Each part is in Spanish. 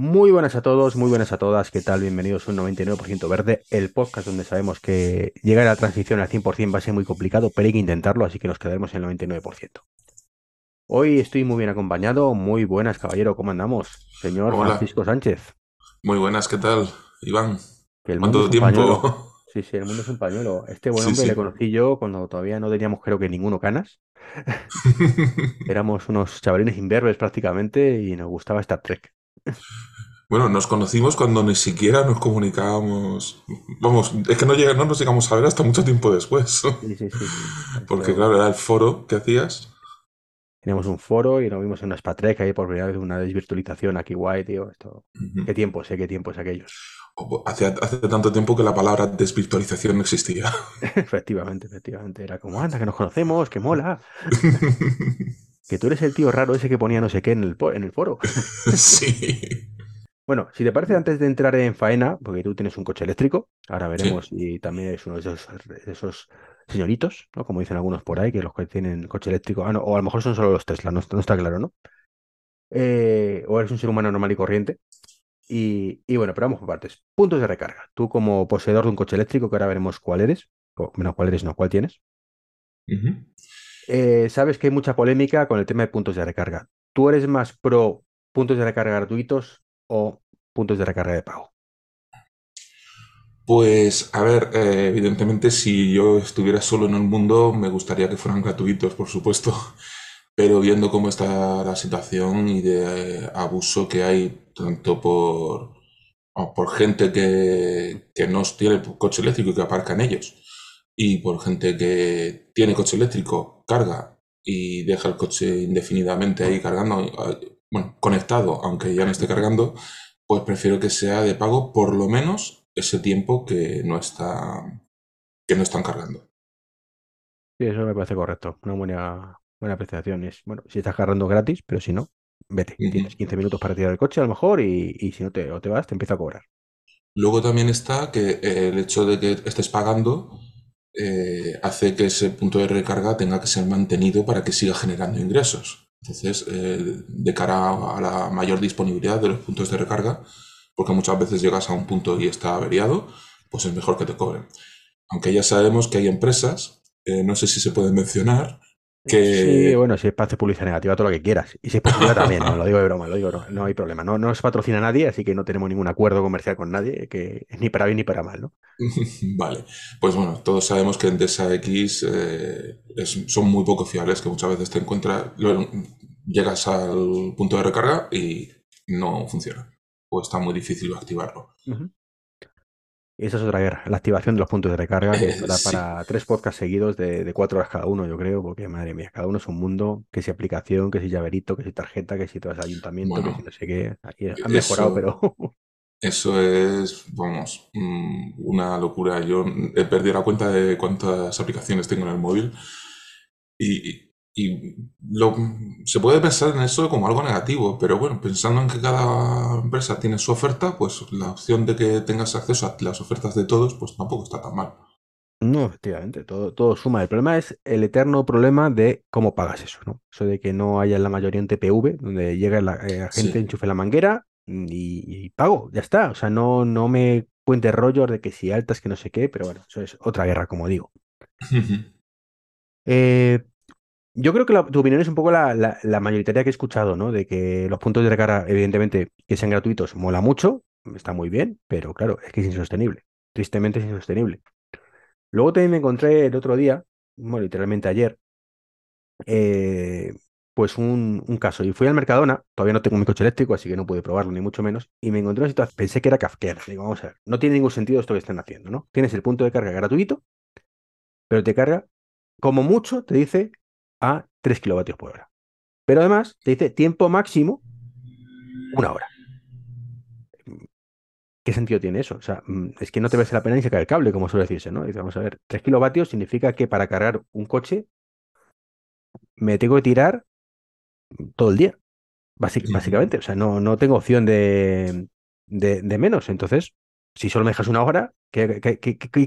Muy buenas a todos, muy buenas a todas. ¿Qué tal? Bienvenidos a un 99% verde, el podcast donde sabemos que llegar a la transición al 100% va a ser muy complicado, pero hay que intentarlo, así que nos quedaremos en el 99%. Hoy estoy muy bien acompañado. Muy buenas, caballero. ¿Cómo andamos? Señor Hola. Francisco Sánchez. Muy buenas, ¿qué tal, Iván? Que el ¿Cuánto mundo pañuelo. tiempo? Sí, sí, el mundo es un pañuelo. Este buen Sí, hombre sí. le conocí yo cuando todavía no teníamos, creo que ninguno canas. Éramos unos chavalines imberbes prácticamente y nos gustaba Star Trek. Bueno, nos conocimos cuando ni siquiera nos comunicábamos. Vamos, es que no, llega, no nos llegamos a ver hasta mucho tiempo después. Sí, sí, sí. Porque, claro, era el foro que hacías. Teníamos un foro y nos vimos en una Star Trek ahí por primera vez, una desvirtualización aquí guay, tío. Esto... Qué tiempos, eh, qué tiempos aquellos. Hace, hace tanto tiempo que la palabra desvirtualización no existía. Efectivamente, efectivamente. Era como, anda, que nos conocemos, que mola. Que tú eres el tío raro ese que ponía no sé qué en el, en el foro. Sí. Bueno, si te parece, antes de entrar en faena, porque tú tienes un coche eléctrico, ahora veremos si también eres uno de esos, de esos señoritos, ¿no? Como dicen algunos por ahí, que los que tienen coche eléctrico, ah, no, o a lo mejor son solo los Tesla, no, está- no está claro, ¿no? Eh, o eres un ser humano normal y corriente. Y, y bueno, pero vamos por partes. Puntos de recarga. Tú como poseedor de un coche eléctrico, que ahora veremos cuál eres, o bueno, cuál eres, no, cuál tienes. Eh, sabes que hay mucha polémica con el tema de puntos de recarga. ¿Tú eres más pro puntos de recarga gratuitos o puntos de recarga de pago? Pues, a ver, eh, evidentemente, si yo estuviera solo en el mundo, me gustaría que fueran gratuitos, por supuesto. Pero viendo cómo está la situación y de eh, abuso que hay, tanto por, por gente que, que no tiene coche eléctrico y que aparca en ellos, y por gente que tiene coche eléctrico, carga y deja el coche indefinidamente ahí cargando, eh, bueno, conectado, aunque ya no esté cargando, pues prefiero que sea de pago por lo menos ese tiempo que no está, que no están cargando. Sí, eso me parece correcto. Una buena, buena apreciación. Es, bueno, si estás cargando gratis, pero si no, vete. Tienes 15 minutos para tirar el coche a lo mejor y, y si no te, o te vas, te empieza a cobrar. Luego también está que eh, el hecho de que estés pagando eh, hace que ese punto de recarga tenga que ser mantenido para que siga generando ingresos. Entonces, eh, de cara a la mayor disponibilidad de los puntos de recarga, porque muchas veces llegas a un punto y está averiado, pues es mejor que te cobren. Aunque ya sabemos que hay empresas, eh, no sé si se pueden mencionar, que... Sí, bueno, si es para hacer publicidad negativa, todo lo que quieras. Y si es positiva también, no, lo digo de broma, lo digo no hay problema. No, no se patrocina a nadie, así que no tenemos ningún acuerdo comercial con nadie, que es ni para bien ni para mal, ¿no? Vale, pues bueno, todos sabemos que Endesa X eh, es- son muy poco fiables, que muchas veces te encuentras, lo- llegas al punto de recarga y no funciona, o está muy difícil activarlo. Y esa es otra guerra, la activación de los puntos de recarga, que da sí. para tres podcasts seguidos de, de cuatro horas cada uno, yo creo, porque madre mía, cada uno es un mundo, que si aplicación, que si llaverito, que si tarjeta, que si te vas al ayuntamiento, que Bueno, si no sé qué. Aquí han mejorado, eso, pero eso es, vamos, mm, una locura. Yo he perdido la cuenta de cuántas aplicaciones tengo en el móvil y, y lo, se puede pensar en eso como algo negativo, pero bueno, pensando en que cada empresa tiene su oferta, pues la opción de que tengas acceso a las ofertas de todos, pues tampoco está tan mal. no, efectivamente, todo, todo suma. El problema es el eterno problema de cómo pagas eso, ¿no? Eso de que no haya en la mayoría un TPV, donde llega la eh, la gente, Sí. enchufe la manguera y, y pago, ya está. O sea, no, no me cuentes rollos de que si altas, que no sé qué, pero bueno, eso es otra guerra, como digo. Eh, yo creo que tu opinión es un poco la, mayoritaria que he escuchado, ¿no? De que los puntos de recarga, evidentemente, que sean gratuitos, mola mucho, está muy bien, pero claro, es que es insostenible. Tristemente es insostenible. Luego también me encontré el otro día, bueno, literalmente ayer, eh, pues un, un caso. Y fui al Mercadona, todavía no tengo mi coche eléctrico, así que no pude probarlo, ni mucho menos, y me encontré una situación, pensé que era kafkiana. Digo, vamos a ver, no tiene ningún sentido esto que están haciendo, ¿no? Tienes el punto de carga gratuito, pero te carga, como mucho, te dice a 3 kilovatios por hora. Pero además te dice tiempo máximo una hora. ¿Qué sentido tiene eso? O sea, mm, es que no te merece la pena ni sacar el cable, como suele decirse, ¿no? Dice, vamos a ver, 3 kilovatios significa que para cargar un coche me tengo que tirar todo el día, básicamente. O sea, no, no tengo opción de, de, de menos. Entonces, si solo me dejas una hora, ¿qué,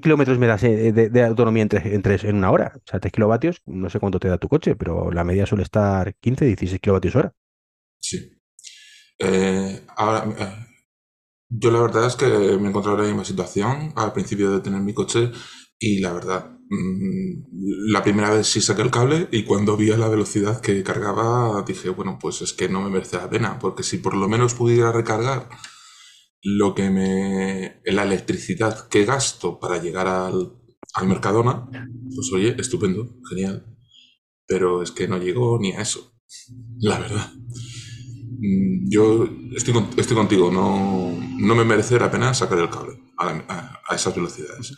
kilómetros me das eh, de, autonomía en, en, una hora? O sea, 3 kilovatios, no sé cuánto te da tu coche, pero la media suele estar 15, 16 kilovatios hora. Sí. Eh, ahora, eh, yo la verdad es que me encontraba en la misma situación al principio de tener mi coche y la verdad, mm, la primera vez sí saqué el cable y cuando vi a la velocidad que cargaba dije, bueno, pues es que no me merece la pena, porque si por lo menos pudiera recargar lo que me... la electricidad que gasto para llegar al, al Mercadona, pues oye, estupendo, genial. Pero es que no llegó ni a eso, la verdad. Mm, yo estoy, estoy contigo, no, no me merece la pena sacar el cable a, a, esas velocidades.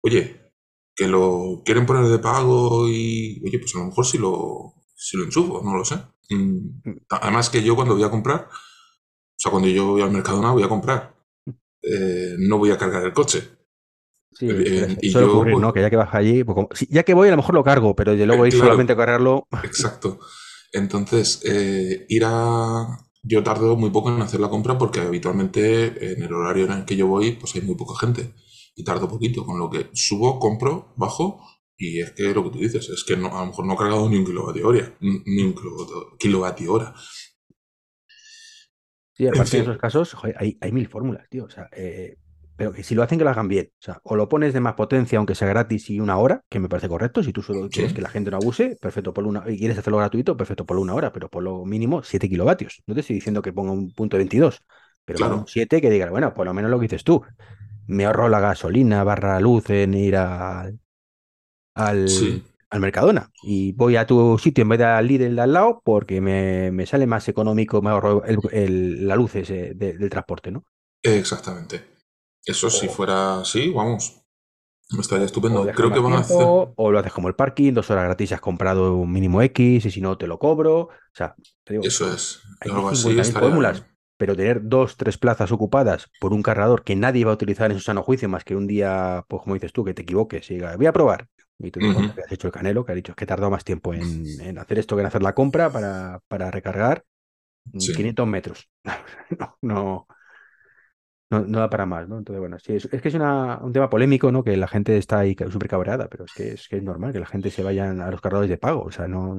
Oye, que lo quieren poner de pago y, oye, pues a lo mejor si lo, si lo enchufo, no lo sé. Mm, además que yo cuando voy a comprar, o sea, cuando yo voy al Mercadona voy a comprar, eh, no voy a cargar el coche. Sí, eh, y yo, ocurrir, ¿no? Que ya que vas allí, pues ya que voy a lo mejor lo cargo, pero de luego ir solamente a cargarlo. Exacto. Entonces, eh, ir a... Yo tardo muy poco en hacer la compra porque habitualmente en el horario en el que yo voy, pues hay muy poca gente. Y tardo poquito, con lo que subo, compro, bajo y es que lo que tú dices, es que no, a lo mejor no he cargado ni un kilovatio hora. Ni un kilovatio hora. Sí, aparte de esos casos, hay, hay, mil fórmulas, tío. O sea, eh, pero que si lo hacen que lo hagan bien. O sea, o lo pones de más potencia, aunque sea gratis y una hora, que me parece correcto. Si tú solo quieres que la gente no abuse, perfecto, por una y quieres hacerlo gratuito, perfecto, por una hora, pero por lo mínimo 7 kilovatios. No te estoy diciendo que ponga un punto 22, pero claro. 7 que diga, bueno, por lo menos lo que dices tú. Me ahorro la gasolina, barra luz en ir al, al, Mercadona y voy a tu sitio en vez de al Lidl de al lado porque me, me sale más económico, me ahorro el, la luz ese del transporte, ¿no? Exactamente. Eso si fuera así, vamos. Me estaría estupendo. Creo que van a hacer. O lo haces como el parking, dos horas gratis has comprado un mínimo X y si no te lo cobro. O sea, te digo, Eso es. Hay algo así fórmulas, pero tener dos, tres plazas ocupadas por un cargador que nadie va a utilizar en su sano juicio más que un día, pues como dices tú, que te equivoques y diga, voy a probar. Y tú uh que has hecho el canelo, que ha dicho es que tardó más tiempo en, hacer esto que en hacer la compra para, para recargar 500 metros. no, no, no, no, da para más, ¿no? Entonces, bueno, sí, es, que es una, un tema polémico, ¿no? Que la gente está ahí súper cabreada, pero es que, es que es normal que la gente se vaya a los cargadores de pago, o sea, no...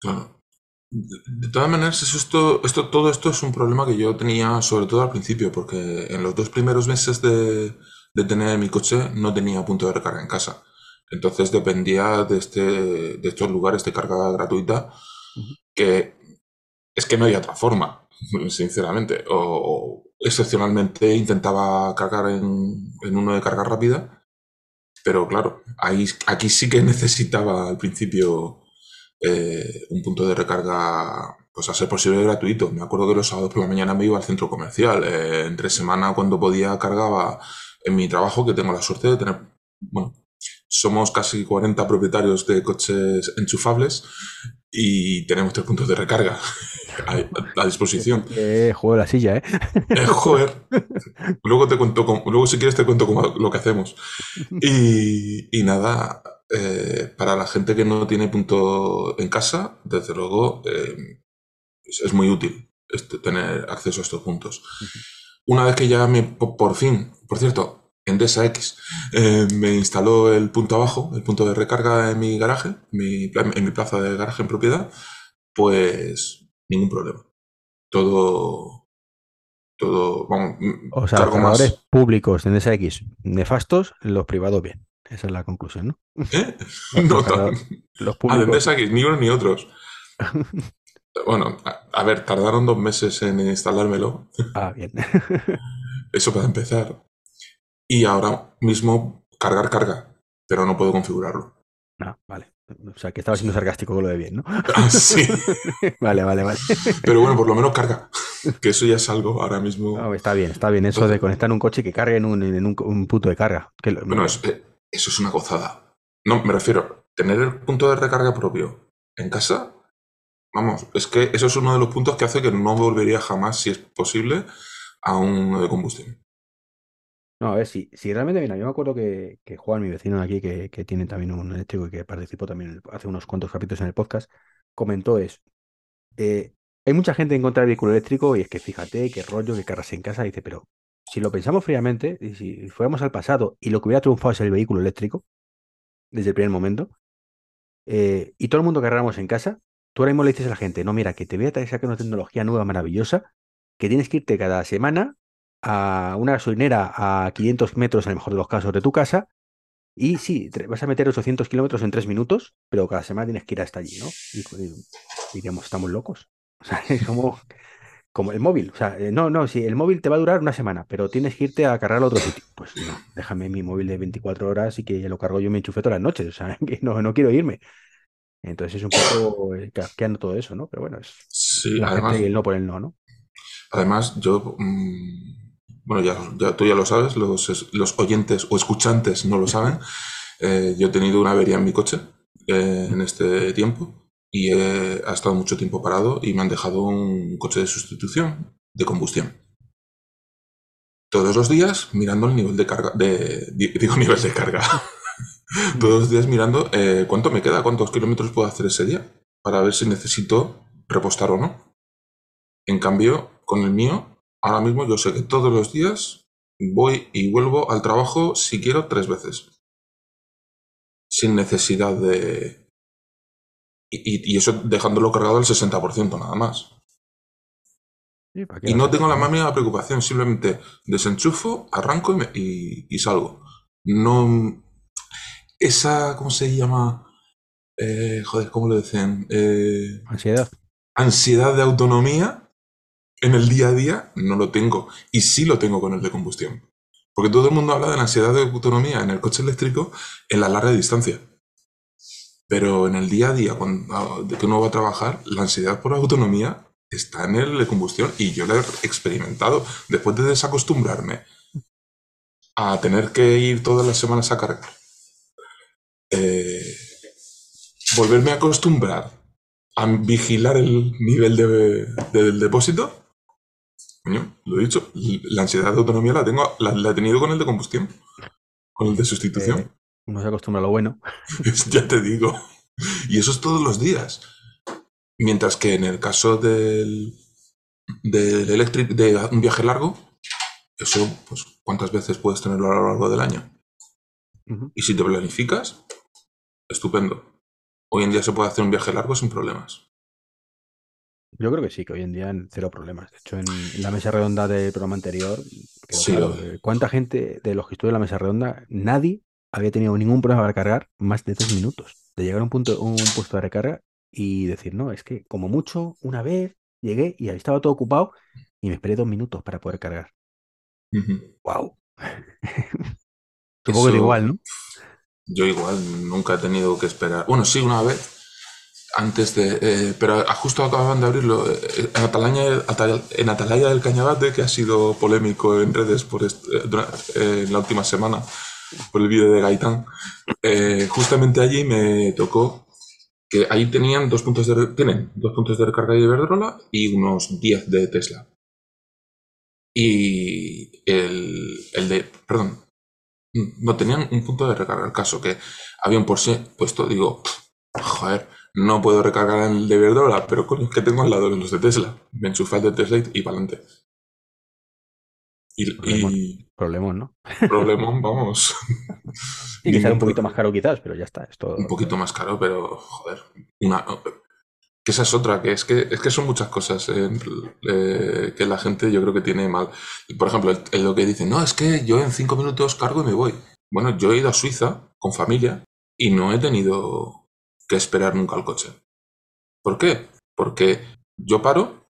Claro. De todas maneras, eso, esto, esto, todo esto es un problema que yo tenía sobre todo al principio, porque en los dos primeros meses de, de tener mi coche no tenía punto de recarga en casa. Entonces dependía de, este, de estos lugares de carga gratuita, que es que no hay otra forma, sinceramente. O, excepcionalmente intentaba cargar en, uno de carga rápida, pero claro, ahí, aquí sí que necesitaba al principio eh, un punto de recarga, pues a ser posible gratuito. Me acuerdo que los sábados por la mañana me iba al centro comercial. Eh, entre semana, cuando podía, cargaba en mi trabajo, que tengo la suerte de tener, bueno, somos casi 40 propietarios de coches enchufables y tenemos tres puntos de recarga a, disposición. Eh, juego la silla, ¿eh? ¿eh? joder. Luego te cuento, luego si quieres te cuento cómo, lo que hacemos. Y, y nada, eh, para la gente que no tiene punto en casa, desde luego eh, es, muy útil este, tener acceso a estos puntos. Una vez que ya me, por fin, por cierto, Endesa X, eh, me instaló el punto abajo, el punto de recarga en mi garaje, en mi plaza de garaje en propiedad, pues ningún problema. Todo, todo, vamos, o sea, los cargadores públicos en Endesa X nefastos, los privados bien. Esa es la conclusión, ¿no? ¿Eh? no, los ah, públicos. Endesa X, ni unos ni otros. bueno, a, ver, tardaron dos meses en instalármelo. Ah, bien. Eso para empezar y ahora mismo cargar carga, pero no puedo configurarlo. Ah, vale. O sea, que estaba siendo sarcástico con lo de bien, ¿no? Ah, sí. vale, vale, vale. Pero bueno, por lo menos carga. Que eso ya es algo ahora mismo. está bien, está bien. Eso de conectar un coche que cargue en un, en un, punto de carga. Que bueno, eh, eso es una gozada. No, me refiero, tener el punto de recarga propio en casa, vamos, es que eso es uno de los puntos que hace que no volvería jamás, si es posible, a un de combustión. No, a ver, si, si realmente, mira, yo me acuerdo que, que Juan, mi vecino de aquí, que, que tiene también un eléctrico y que participó también hace unos cuantos capítulos en el podcast, comentó es, eh, hay mucha gente en contra del vehículo eléctrico y es que fíjate qué rollo que cargas en casa, dice, pero si lo pensamos fríamente, y si fuéramos al pasado y lo que hubiera triunfado es el vehículo eléctrico, desde el primer momento, eh, y todo el mundo cargáramos en casa, tú ahora mismo le dices a la gente, no, mira, que te voy a sacar una tecnología nueva, maravillosa, que tienes que irte cada semana a una gasolinera a 500 metros, en el mejor de los casos, de tu casa. Y sí, vas a meter 800 kilómetros en tres minutos, pero cada semana tienes que ir hasta allí, ¿no? Y, y diríamos, estamos locos. O sea, es como, como el móvil. O sea, eh, no, no, sí, el móvil te va a durar una semana, pero tienes que irte a cargarlo a otro sitio. Pues no, déjame mi móvil de 24 horas y que ya lo cargo yo me enchufe todas las noches. O sea, que no, no quiero irme. Entonces es un poco eh, casqueando todo eso, ¿no? Pero bueno, es Sí, la además, gente y el no por el no, ¿no? además yo, mm, bueno, ya, ya- tú ya lo sabes, los, los oyentes o escuchantes no lo saben. Eh, yo he tenido una avería en mi coche eh, en este tiempo y eh, ha estado mucho tiempo parado y me han dejado un coche de sustitución de combustión. Todos los días mirando el nivel de carga, de, digo nivel de carga, todos los días mirando eh, cuánto me queda, cuántos kilómetros puedo hacer ese día para ver si necesito repostar o no. En cambio, con el mío, ahora mismo yo sé que todos los días voy y vuelvo al trabajo si quiero tres veces. Sin necesidad de... Y, y- y eso dejándolo cargado al 60% nada más. Sí, ¿para qué Y no tengo la más mínima preocupación, simplemente desenchufo, arranco y, me- y- y salgo. No... Esa, ¿cómo se llama? Eh, joder, ¿cómo lo dicen? Eh, Ansiedad. ansiedad de autonomía en el día a día no lo tengo. Y sí lo tengo con el de combustión. Porque todo el mundo habla de la ansiedad de autonomía en el coche eléctrico en la larga distancia. Pero en el día a día, cuando uno va a trabajar, la ansiedad por autonomía está en el de combustión. Y yo la he experimentado. Después de desacostumbrarme a tener que ir todas las semanas a cargar, eh, volverme a acostumbrar a vigilar el nivel de- del depósito, coño, lo he dicho, la ansiedad de autonomía la tengo, la, la he tenido con el de combustión, con el de sustitución. Eh, uno se acostumbra a lo bueno. ya te digo. Y eso es todos los días. Mientras que en el caso del, del electric, de un viaje largo, eso, pues, ¿cuántas veces puedes tenerlo a lo largo del año? Y si te planificas, estupendo. Hoy en día se puede hacer un viaje largo sin problemas. Yo creo que sí, que hoy en día en cero problemas. De hecho, en, en la mesa redonda del programa anterior, Sí, claro, ¿cuánta gente de los que estuvo en la mesa redonda, nadie había tenido ningún problema para cargar más de dos minutos? De llegar a un punto, un puesto de recarga y decir, no, es que como mucho, una vez llegué y ahí estaba todo ocupado y me esperé dos minutos para poder cargar. Ujú. ¡Wow! Supongo que igual, ¿no? Yo igual nunca he tenido que esperar. Bueno, sí, una vez. Antes de. eh, pero justo acaban de abrirlo. eh, en, Atalaya, del Cañabate, que ha sido polémico en redes por eh, eh, en la última semana por el vídeo de Gaitán. justamente allí me tocó que ahí tenían dos puntos de. Tienen dos puntos de recarga de Iberdrola y unos 10 de Tesla. Y el, el de. Perdón, no tenían un punto de recarga. El caso que habían por sí puesto, digo, joder, no puedo recargar el de Iberdrola, pero coño, es que tengo al lado de los de Tesla. Me enchufé al de Tesla y, y para adelante. Y, y Problemón, ¿no? problemón, vamos. Que sale un poquito más caro quizás, pero ya está. Esto, Un poquito más caro, pero joder. Una, que esa es otra, que es que, es que son muchas cosas eh, eh, que la gente yo creo que tiene mal. Por ejemplo, el- el lo que dicen, no, es que yo en cinco minutos cargo y me voy. Bueno, yo he ido a Suiza con familia y no he tenido que esperar nunca al coche. ¿Por qué? Porque yo paro,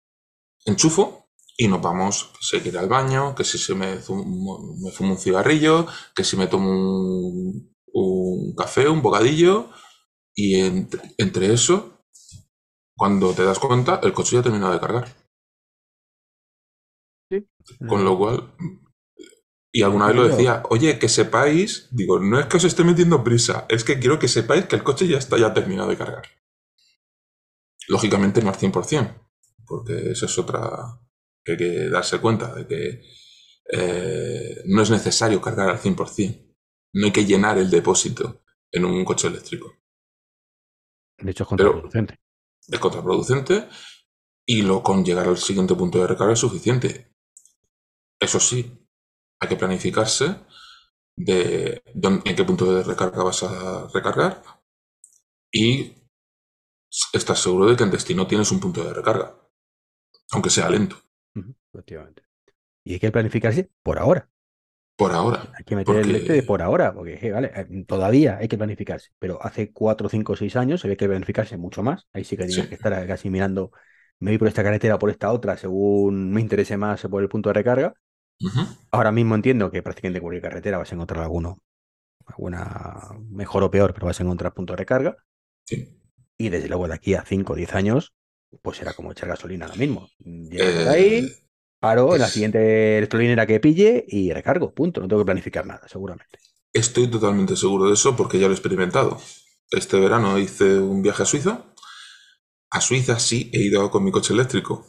enchufo y nos vamos, que ir al baño, que si se me, fumo un cigarrillo, que si me tomo un, un café, un bocadillo, y entre, entre eso, cuando te das cuenta, el coche ya ha terminado de cargar. Con lo cual, y alguna vez lo decía, oye, que sepáis, digo, no es que os esté metiendo prisa, es que quiero que sepáis que el coche ya está ya terminado de cargar. Lógicamente no al 100%, porque eso es otra que hay que darse cuenta de que eh, no es necesario cargar al 100%. No hay que llenar el depósito en un coche eléctrico. De hecho, es Pero- contraproducente. Es contraproducente y lo con llegar al siguiente punto de recarga es suficiente. Eso sí, hay que planificarse de dónde- en qué punto de recarga vas a recargar y estás seguro de que en destino tienes un punto de recarga, aunque sea lento. Efectivamente. Y hay que planificarse por ahora. Por ahora. Hay que meter el este de por ahora, porque eh, vale, eh, todavía hay que planificarse, pero hace 4, 5, 6 años había que planificarse mucho más. Ahí sí que Sí. que estar casi mirando, me voy por esta carretera o por esta otra, según me interese más por el punto de recarga. Ahora mismo entiendo que prácticamente cualquier carretera vas a encontrar alguno, alguna mejor o peor, pero vas a encontrar punto de recarga. Sí. Y desde luego de aquí a 5 o 10 años, pues será como echar gasolina ahora mismo. Llego Eh, ahí, paro en la siguiente electrolinera que pille y recargo, punto. No tengo que planificar nada, seguramente. Estoy totalmente seguro de eso porque ya lo he experimentado. Este verano hice un viaje a Suiza. A Suiza sí he ido con mi coche eléctrico.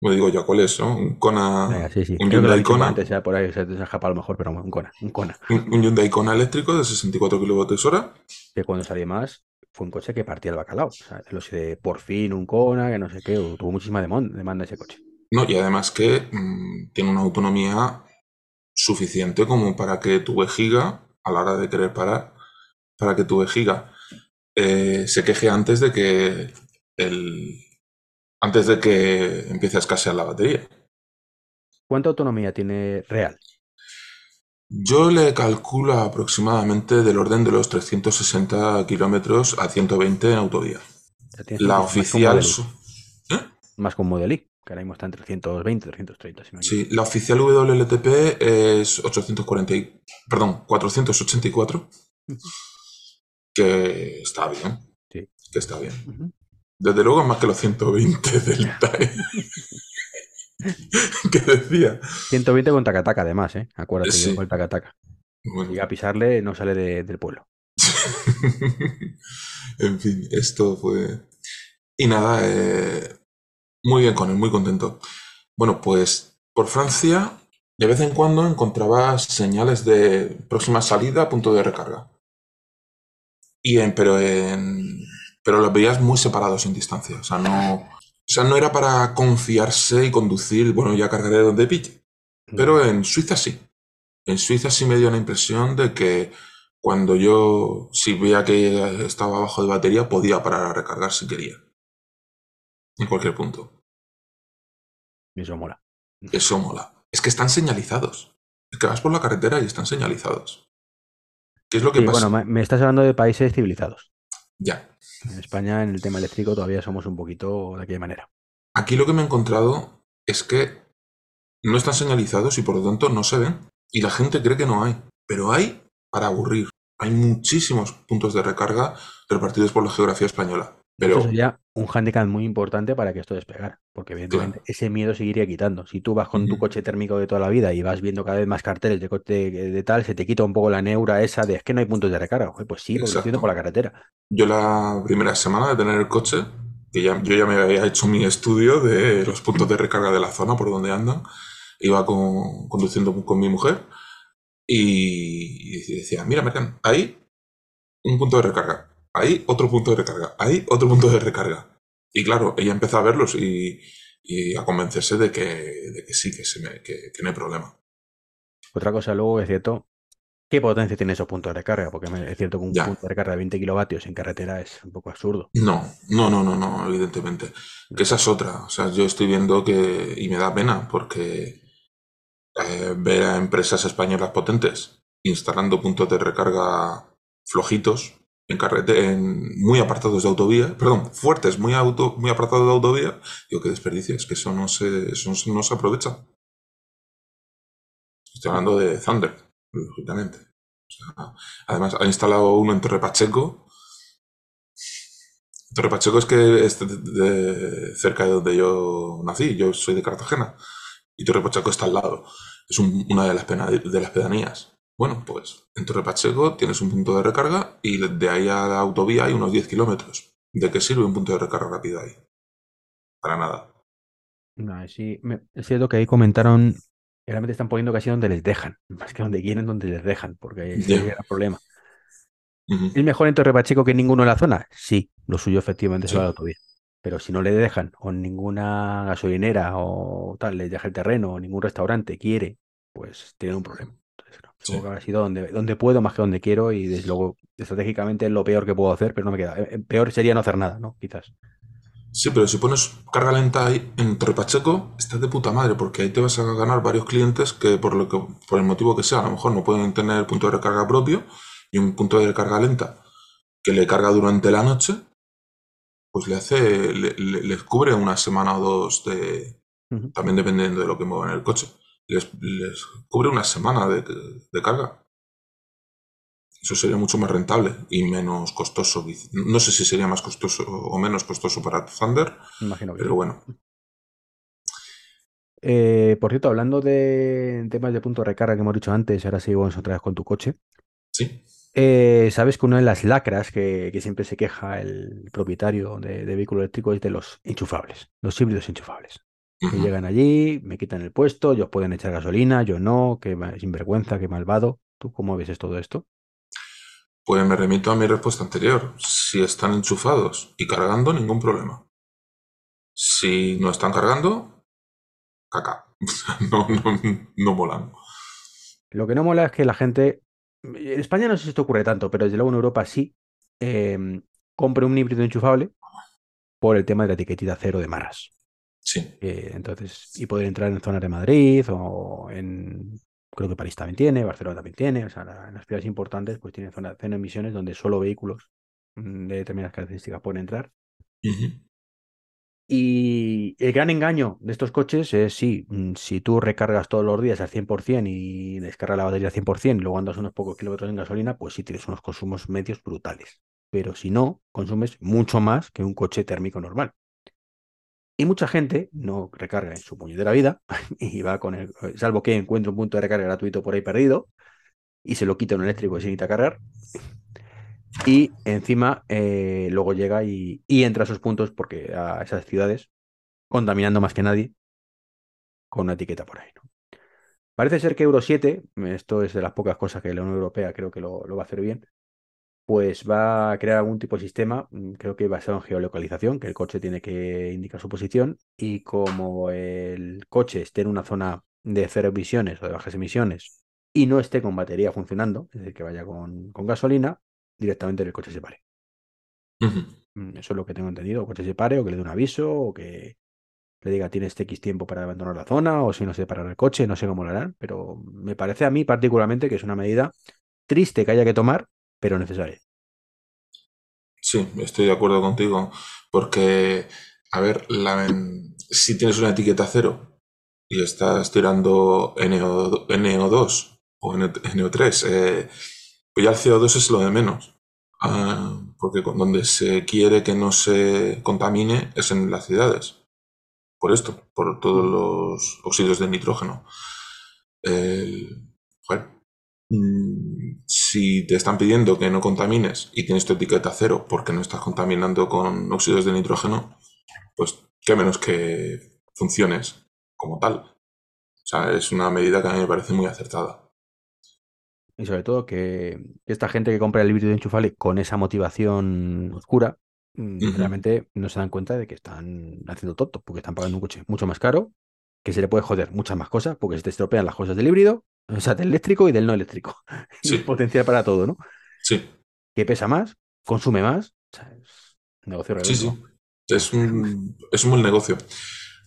Me digo ya cuál es, ¿no? Un Kona, Venga, sí, sí. un Creo lo Hyundai Kona, antes, ya por ahí se te ha escapado a lo mejor, pero un Kona, un Kona. un, un Hyundai Kona eléctrico de 64 kWh. Que cuando salí más fue un coche que partía el bacalao. O sea, los de por fin un Kona, que no sé qué, tuvo muchísima demanda ese coche. No, y además que mm, tiene una autonomía suficiente como para que tu vejiga, a la hora de querer parar, para que tu vejiga eh, se queje antes de que el, antes de que empiece a escasear la batería. ¿Cuánta autonomía tiene real? Yo le calculo aproximadamente del orden de los 360 kilómetros a 120 en autovía. La más oficial, I, su- ¿Eh? más con Model I, que ahora mismo está en 320, 330. Si no. Sí, la oficial WLTP es 840, y- perdón, 484, que está bien. Sí. Que está bien. Ujú. Desde luego es más que los 120 del TAE. que decía. 120 con tacataca, además, ¿eh? Acuérdate, Sí. yo con el tacataca. Bueno, Llega a pisarle, no sale de- del pueblo. en fin, esto fue. Y nada, eh, muy bien con él, muy contento. Bueno, pues por Francia, de vez en cuando encontraba señales de próxima salida, punto de recarga. Y en, pero en, pero los veías muy separados en distancia. O sea, no, o sea, no era para confiarse y conducir, bueno, ya cargaré donde pille. Pero en Suiza sí. En Suiza sí me dio la impresión de que cuando yo, si veía que estaba bajo de batería, podía parar a recargar si quería. En cualquier punto. Eso mola. Eso mola. Es que están señalizados. Es que vas por la carretera y están señalizados. ¿Qué es lo que Sí, pasa? bueno, me estás hablando de países civilizados. Ya. En España, en el tema eléctrico, todavía somos un poquito de aquella manera. Aquí lo que me he encontrado es que no están señalizados y por lo tanto no se ven. Y la gente cree que no hay. Pero hay para aburrir. Hay muchísimos puntos de recarga repartidos por la geografía española. Pero Eso sería un hándicap muy importante para que esto despegara, porque evidentemente ese miedo seguiría quitando. Si tú vas con tu coche térmico de toda la vida y vas viendo cada vez más carteles de coche de, de tal, se te quita un poco la neura esa de es que no hay puntos de recarga. Pues sí, porque lo estoy por la carretera. yo la primera semana de tener el coche, que ya, yo ya me había hecho mi estudio de los puntos de recarga de la zona por donde andan, iba con- conduciendo con mi mujer y, y decía, mira, Mercan, ahí un punto de recarga, ahí otro punto de recarga, ahí otro punto de recarga. Y claro, ella empezó a verlos y, y a convencerse de que, de que sí, que, se me- que- que no hay problema. Otra cosa luego es cierto, ¿qué potencia tiene esos puntos de recarga? Porque es cierto que un Ya. punto de recarga de 20 kilovatios en carretera es un poco absurdo. No, no, no, no, no, evidentemente. Que esa es otra. O sea, yo estoy viendo que, y me da pena, porque eh, ver a empresas españolas potentes instalando puntos de recarga flojitos en carrete, en muy apartados de autovía, perdón, fuertes, muy auto, muy apartados de autovía, digo que desperdicio, es que eso no se, eso no se aprovecha. Estoy hablando de Thunder, lógicamente. Además, ha instalado uno en Torre Pacheco. Torre Pacheco es que es de- cerca de donde yo nací, yo soy de Cartagena. Y Torre Pacheco está al lado. Es un- una de las, de las pedanías. Bueno, pues en Torre Pacheco tienes un punto de recarga y de ahí a la autovía hay unos 10 kilómetros. ¿De qué sirve un punto de recarga rápido ahí? Para nada. No, sí, me- es cierto que ahí comentaron, realmente están poniendo casi donde les dejan, más que donde quieren, donde les dejan, porque ese Ya. es el problema. ¿Es mejor en Torre Pacheco que ninguno en la zona? Sí, lo suyo efectivamente es Sí. la autovía. Pero si no le dejan, o ninguna gasolinera o tal, les deja el terreno, o ningún restaurante quiere, pues tienen un problema. Sí. supongo que habrá sido donde, donde puedo más que donde quiero, y desde luego, estratégicamente es lo peor que puedo hacer, pero no me queda. Eh, eh, Peor sería no hacer nada, ¿no? Quizás. Sí, pero si pones carga lenta ahí en Torre Pacheco, estás de puta madre, porque ahí te vas a ganar varios clientes que por lo que, por el motivo que sea, a lo mejor no pueden tener punto de recarga propio y un punto de recarga lenta que le carga durante la noche, pues le hace, le, le- les cubre una semana o dos de, también dependiendo de lo que muevan en el coche, les, les cubre una semana de, de carga. Eso sería mucho más rentable y menos costoso. No sé si sería más costoso o menos costoso para Thunder, imagino pero sí. bueno. Eh, por cierto, hablando de temas de punto de recarga que hemos dicho antes, ahora seguimos otra vez con tu coche. Sí. Eh, sabes que una de las lacras que, que siempre se queja el propietario de, de vehículo eléctrico es de los enchufables, los híbridos enchufables. Que llegan allí, me quitan el puesto, ellos pueden echar gasolina, yo no, qué sinvergüenza, qué malvado. ¿Tú cómo ves todo esto? Pues me remito a mi respuesta anterior. Si están enchufados y cargando, ningún problema. Si no están cargando, caca. no, no, no molan. Lo que no mola es que la gente, en España no sé si esto ocurre tanto, pero desde luego en Europa sí, em, compre un híbrido enchufable por el tema de la etiquetita cero de Marras. Sí. Eh, entonces, y poder entrar en zonas de Madrid o en, creo que París también tiene, Barcelona también tiene, o sea, la- en las ciudades importantes pues tiene zonas de emisiones donde solo vehículos mm, de determinadas características pueden entrar. Y el gran engaño de estos coches es, sí, mm, si tú recargas todos los días al 100% y descargas la batería al 100%, luego andas unos pocos kilómetros en gasolina, pues sí tienes unos consumos medios brutales. Pero si no, consumes mucho más que un coche térmico normal. Y mucha gente no recarga en su puñetera vida y va con el, salvo que encuentre un punto de recarga gratuito por ahí perdido y se lo quita un eléctrico y se necesita cargar. Y encima eh, luego llega y, entra a esos puntos porque a esas ciudades, contaminando más que nadie, con una etiqueta por ahí. ¿no? Parece ser que Euro 7, esto es de las pocas cosas que la Unión Europea creo que lo va a hacer bien, pues va a crear algún tipo de sistema, mm, creo que basado en geolocalización, que el coche tiene que indicar su posición y como el coche esté en una zona de cero emisiones o de bajas emisiones y no esté con batería funcionando, es decir, que vaya con, con gasolina, directamente el coche se pare. Mm, Eso es lo que tengo entendido, o coche se pare o que le dé un aviso o que le diga tienes X tiempo para abandonar la zona o si no se parar el coche, no sé cómo lo harán, pero me parece a mí particularmente que es una medida triste que haya que tomar, pero. Sí, estoy de acuerdo contigo. Porque, a ver, si tienes una etiqueta cero y estás tirando NO, NO2 o NO3, eh, pues ya el CO2 es lo de menos. Ah, porque donde se quiere que no se contamine es en las ciudades. Por esto, por todos los óxidos de nitrógeno. El- mm, si te están pidiendo que no contamines y tienes tu etiqueta cero porque no estás contaminando con óxidos de nitrógeno, pues qué menos que funciones como tal. O sea, es una medida que a mí me parece muy acertada. Y sobre todo que, esta gente que compra el híbrido enchufable con esa motivación oscura, mm, realmente no se dan cuenta de que están haciendo tonto, porque están pagando un coche mucho más caro, que se le puede joder muchas más cosas, porque se te estropean las cosas del híbrido, o sea, del eléctrico y del no eléctrico. Sí. es potencial para todo, ¿no? Sí, Que pesa más, consume más, o sea, es un negocio sí, redondo. sí. Es un, es un buen negocio.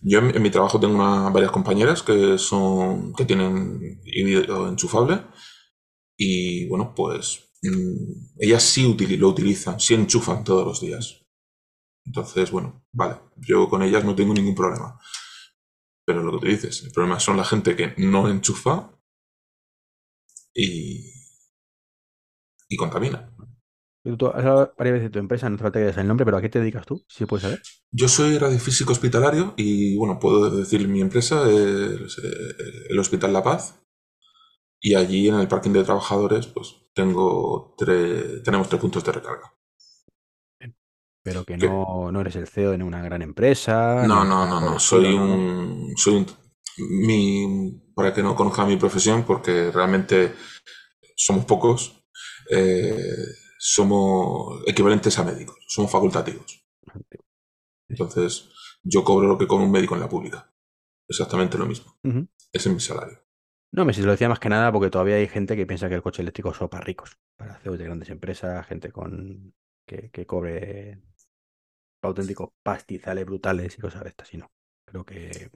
Yo en, en mi trabajo tengo una- varias compañeras que son que tienen híbrido enchufable y bueno, pues mm, ellas sí lo utilizan, sí enchufan todos los días. Entonces, bueno, vale, yo con ellas no tengo ningún problema. Pero lo que tú dices, el problema son la gente que no enchufa y, y contamina. Tú- tú has hablado varias veces de tu empresa, no que digas el nombre, pero ¿a qué te dedicas tú? Si puedes saber. Yo soy radiofísico hospitalario y bueno, puedo decir mi empresa es eh, el Hospital La Paz y allí en el parking de trabajadores pues tengo tres, tenemos tres puntos de recarga. Pero que ¿Qué? no, no eres el CEO de ninguna gran empresa. No, no, no, el no, soy ¿no? un, soy un, mi, para que no conozca mi profesión porque realmente somos pocos, eh, somos equivalentes a médicos, somos facultativos. Entonces, yo cobro lo que cobra un médico en la pública. Exactamente lo mismo. Ese es mi salario. No, me si lo decía más que nada porque todavía hay gente que piensa que el coche eléctrico es solo para ricos, para CEOs de grandes empresas, gente con que, que cobre auténticos pastizales brutales y cosas de estas, y no. Creo que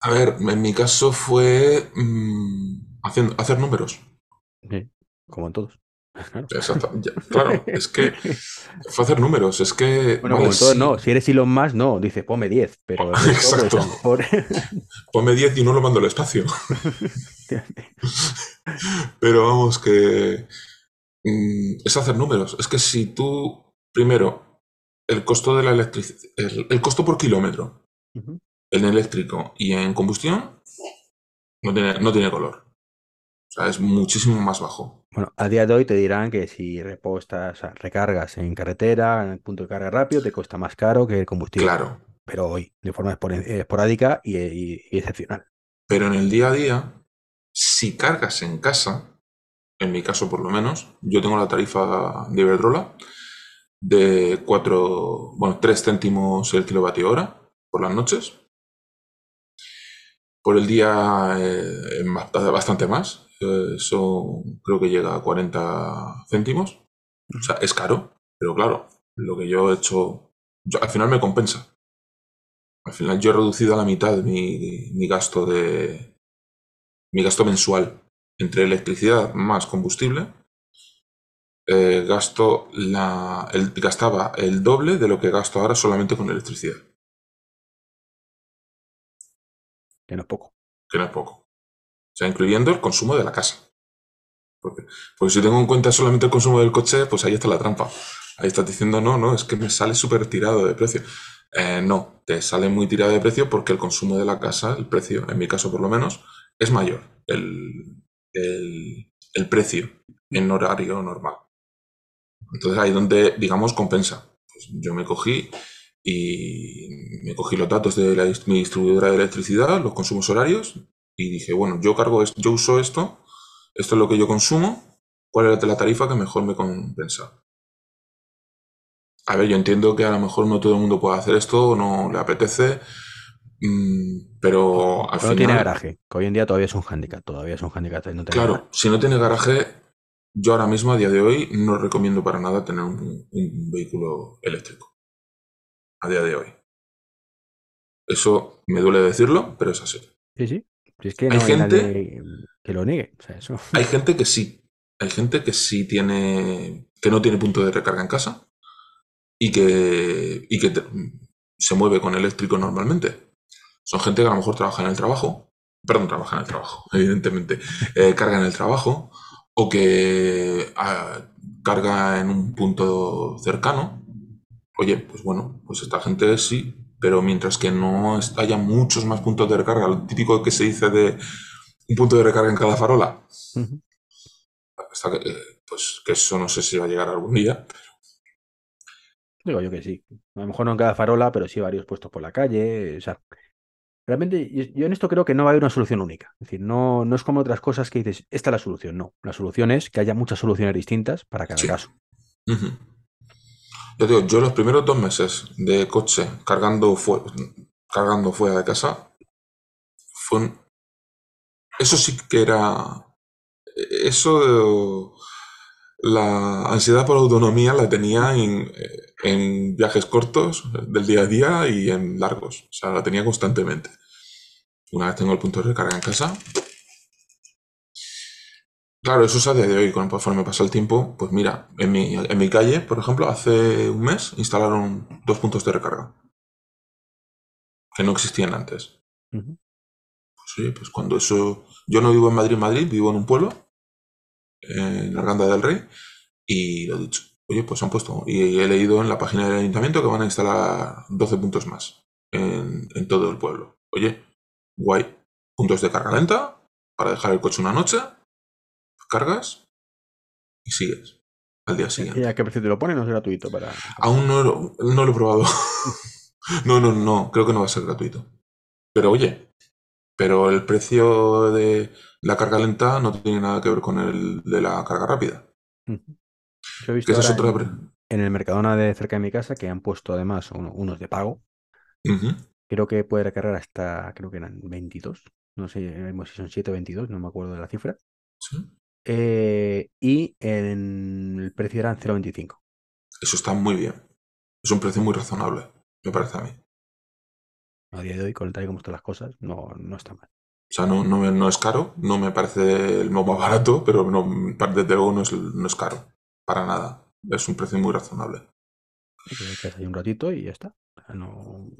A ver, en mi caso fue mm, haciendo, hacer números. sí, como en todos. Claro. Exacto. ya, claro, es que fue hacer números. Es que, Bueno, vale, como sí, no. Si eres Elon Musk, no. Dices, ponme 10, pero pues, Exacto. mejor... ponme 10 y no lo mando al espacio. Pero vamos, que mm, es hacer números. Es que si tú, primero, el costo de la electricidad, el, el costo por kilómetro. En eléctrico y en combustión no tiene, no tiene color. O sea, es muchísimo más bajo. Bueno, a día de hoy te dirán que si repostas, o sea, recargas en carretera, en el punto de carga rápido, te cuesta más caro que el combustible. Claro. Pero hoy, de forma esporádica y, y- y excepcional. Pero en el día a día, si cargas en casa, en mi caso por lo menos, yo tengo la tarifa de Iberdrola de 4, bueno, 3 céntimos el kilovatio hora por las noches. Por el día eh, bastante más. Eh, Eso creo que llega a 40 céntimos. O sea, es caro, pero claro, lo que yo he hecho, al final me compensa. Al final yo he reducido a la mitad mi, mi gasto de mi gasto mensual entre electricidad más combustible. eh, gasto la, el, gastaba el doble de lo que gasto ahora solamente con electricidad, Que no es poco. que no es poco. O sea, incluyendo el consumo de la casa. Porque, porque si tengo en cuenta solamente el consumo del coche, pues ahí está la trampa. Ahí estás diciendo, no, no, es que me sale súper tirado de precio. Eh, no, te sale muy tirado de precio porque el consumo de la casa, el precio, en mi caso por lo menos, es mayor. El, el, el precio en horario normal. Entonces ahí donde, digamos, compensa. Pues yo me cogí y me cogí los datos de la, mi distribuidora de electricidad, los consumos horarios, y dije, bueno, yo cargo esto, yo uso esto, esto es lo que yo consumo, ¿cuál es la tarifa que mejor me compensa? A ver, yo entiendo que a lo mejor no todo el mundo puede hacer esto, no le apetece, mm, pero al Pero no tiene final, garaje, que hoy en día todavía es un hándicap. Todavía es un hándicap no claro, garaje. si no tiene garaje, yo ahora mismo, a día de hoy, no recomiendo para nada tener un, un vehículo eléctrico. A día de hoy. Eso me duele decirlo, pero es así. Sí, sí. Si es que Hay no hay gente- nadie que lo niegue. O sea, eso. Hay gente que sí. Hay gente que sí tiene. que no tiene punto de recarga en casa y que. y que te- se mueve con eléctrico normalmente. Son gente que a lo mejor trabaja en el trabajo. Perdón, trabaja en el trabajo, evidentemente. eh, carga en el trabajo. O que ah, carga en un punto cercano. Oye, pues bueno, pues esta gente sí. Pero mientras que no haya muchos más puntos de recarga, lo típico que se dice de un punto de recarga en cada farola, Ujú. hasta que, eh, pues que eso no sé si va a llegar algún día. Digo yo que sí. A lo mejor no en cada farola, pero sí varios puestos por la calle. O sea, realmente yo, yo en esto creo que no va a haber una solución única. Es decir, no, no es como otras cosas que dices, esta es la solución. No, la solución es que haya muchas soluciones distintas para cada Sí. caso. Ujú. Yo digo, yo los primeros dos meses de coche cargando, fu- cargando fuera de casa, fue un- eso sí que era... Eso, la ansiedad por autonomía la tenía en, en viajes cortos del día a día y en largos. O sea, la tenía constantemente. Una vez tengo el punto de recarga en casa, Claro, eso es a día de hoy, conforme pasa el tiempo, pues mira, en mi, en mi calle, por ejemplo, hace un mes instalaron dos puntos de recarga que no existían antes. Pues sí, pues cuando eso... Yo no vivo en Madrid, Madrid, vivo en un pueblo, en la Arganda del Rey, y lo he dicho. Oye, pues han puesto, y he leído en la página del ayuntamiento que van a instalar 12 puntos más en, en todo el pueblo. Oye, guay. Puntos de carga lenta para dejar el coche una noche, cargas y sigues al día siguiente. ¿Y a qué precio te lo ponen? ¿No es gratuito para...? Aún no, lo- no lo he probado. no, no, no, creo que no va a ser gratuito. Pero oye, pero el precio de la carga lenta no tiene nada que ver con el de la carga rápida. Yo he visto Que esa es otra... en, en el Mercadona de cerca de mi casa que han puesto además uno- unos de pago. Creo que puede recargar hasta, creo que eran 22. No sé si son 7 o 22, no me acuerdo de la cifra. sí. Eh, y en el precio eran 0,25. Eso está muy bien. Es un precio muy razonable, me parece a mí. A día de hoy, con el tal y como están las cosas, no, no está mal. O sea, no, no, no es caro, no me parece el más barato, pero no, desde luego no es, no es caro, para nada. Es un precio muy razonable. Y te echas ahí un ratito y ya está. No...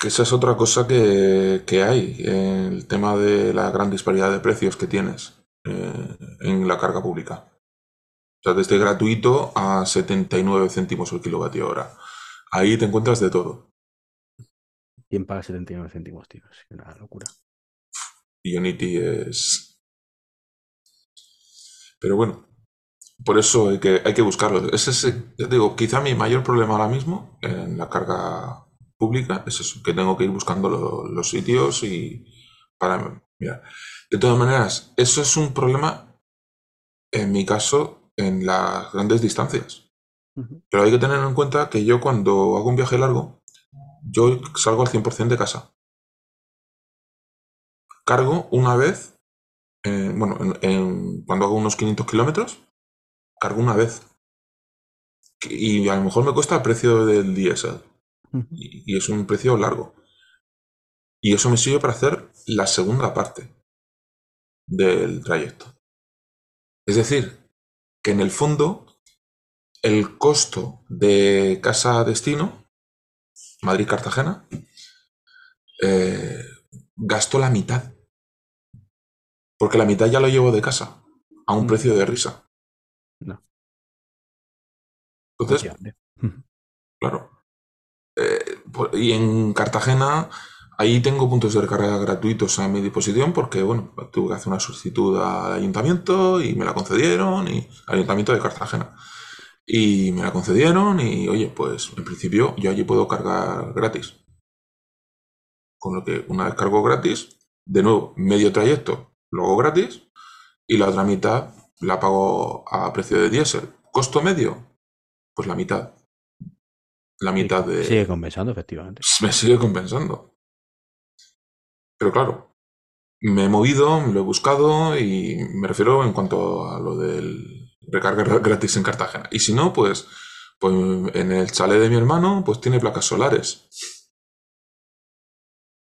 Que esa es otra cosa que, que hay, el tema de la gran disparidad de precios que tienes en la carga pública. O sea, desde gratuito a 79 céntimos el kilovatio hora. Ahí te encuentras de todo. ¿Quién paga 79 céntimos, tío? Es una locura. Unity es... Pero bueno, por eso hay que, hay que buscarlo. Es ese, ya te digo, quizá mi mayor problema ahora mismo en la carga pública es eso, que tengo que ir buscando lo- los sitios y para... Mira, de todas maneras, eso es un problema, en mi caso, en las grandes distancias. Pero hay que tener en cuenta que yo cuando hago un viaje largo, yo salgo al 100% de casa. Cargo una vez, eh, bueno, en- en- cuando hago unos 500 kilómetros, cargo una vez. Y a lo mejor me cuesta el precio del diésel. Y es un precio largo. Y eso me sirve para hacer la segunda parte del trayecto. Es decir, que en el fondo el costo de casa destino, Madrid-Cartagena, eh, gasto la mitad. Porque la mitad ya lo llevo de casa, a un Mm. precio de risa. No. Entonces. Claro. Eh, y en Cartagena, ahí tengo puntos de recarga gratuitos a mi disposición porque, bueno, tuve que hacer una solicitud al ayuntamiento y me la concedieron, y al ayuntamiento de Cartagena. Y me la concedieron y, oye, pues en principio yo allí puedo cargar gratis. Con lo que una vez cargo gratis, de nuevo, medio trayecto lo hago gratis y la otra mitad la pago a precio de diésel. ¿Costo medio? Pues la mitad. La mitad de... Sigue compensando, efectivamente. me sigue compensando. Pero claro, me he movido, lo he buscado y me refiero en cuanto a lo del recarga gra- gratis en Cartagena. Y si no, pues, pues en el chalet de mi hermano, pues tiene placas solares.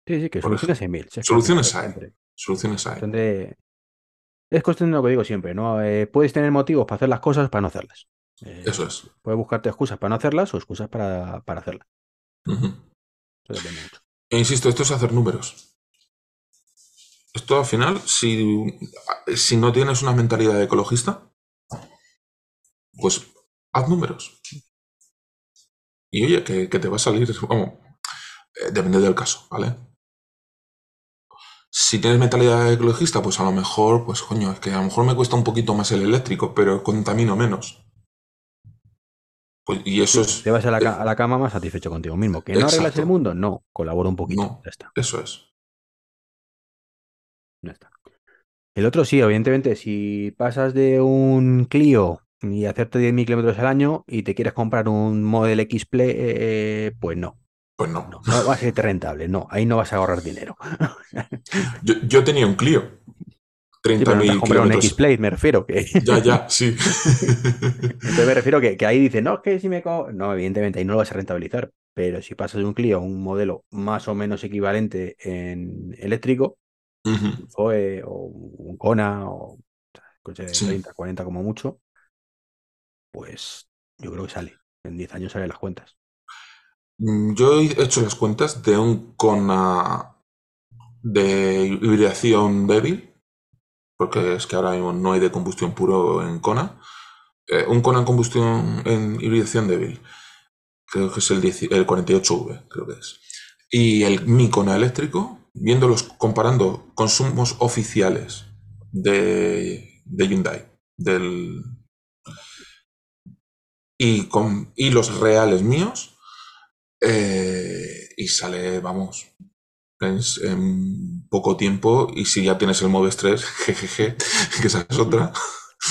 Sí, sí, que Por soluciones hay mil. Soluciones hay. siempre. Soluciones hay. Es cuestión de lo que digo siempre, ¿no? Eh, puedes tener motivos para hacer las cosas para no hacerlas. Eh, Eso es. Puedes buscarte excusas para no hacerlas o excusas para, para hacerlas. Eso depende mucho. E insisto, esto es hacer números. Esto al final, si, si no tienes una mentalidad de ecologista, pues haz números. Y oye, que, que te va a salir, vamos, eh, depende del caso, ¿vale? Si tienes mentalidad ecologista, pues a lo mejor, pues coño, es que a lo mejor me cuesta un poquito más el eléctrico, pero contamino menos. Pues, y eso es, Te vas a la, ca- a la cama más satisfecho contigo mismo. ¿Que no arreglas Exacto. el mundo? No, colabora un poquito. No. Ya está. eso es. Ya está. El otro sí, evidentemente, si pasas de un Clio y hacerte 10.000 kilómetros al año y te quieres comprar un Model X Play, eh, pues no, Pues no. no, no va a ser rentable, no, ahí no vas a ahorrar dinero. Yo, yo tenía un Clio. Sí, pero no te has 30.000 comprado un kilómetros. X me refiero. Que... Ya, ya, sí. Entonces me refiero que, que ahí dice, no, es que si me... co-". No, evidentemente, ahí no lo vas a rentabilizar. Pero si pasas de un Clio a un modelo más o menos equivalente en eléctrico, Ujú. un Zoe o un Kona o coche de Sí. 30, 40 como mucho, pues yo creo que sale. En 10 años salen las cuentas. Mm, Yo he hecho las cuentas de un Kona de hibridación débil, porque es que ahora mismo no hay de combustión puro en Kona. Eh, un Kona en combustión en hibridación débil, creo que es el, 10 el 48V, creo que es. Y el Mi Kona eléctrico, viéndolos, comparando consumos oficiales de, de Hyundai, del, y, con, y los reales míos, eh, y sale, vamos, en, en poco tiempo, y si ya tienes el Moves 3, jejeje, que esa es otra,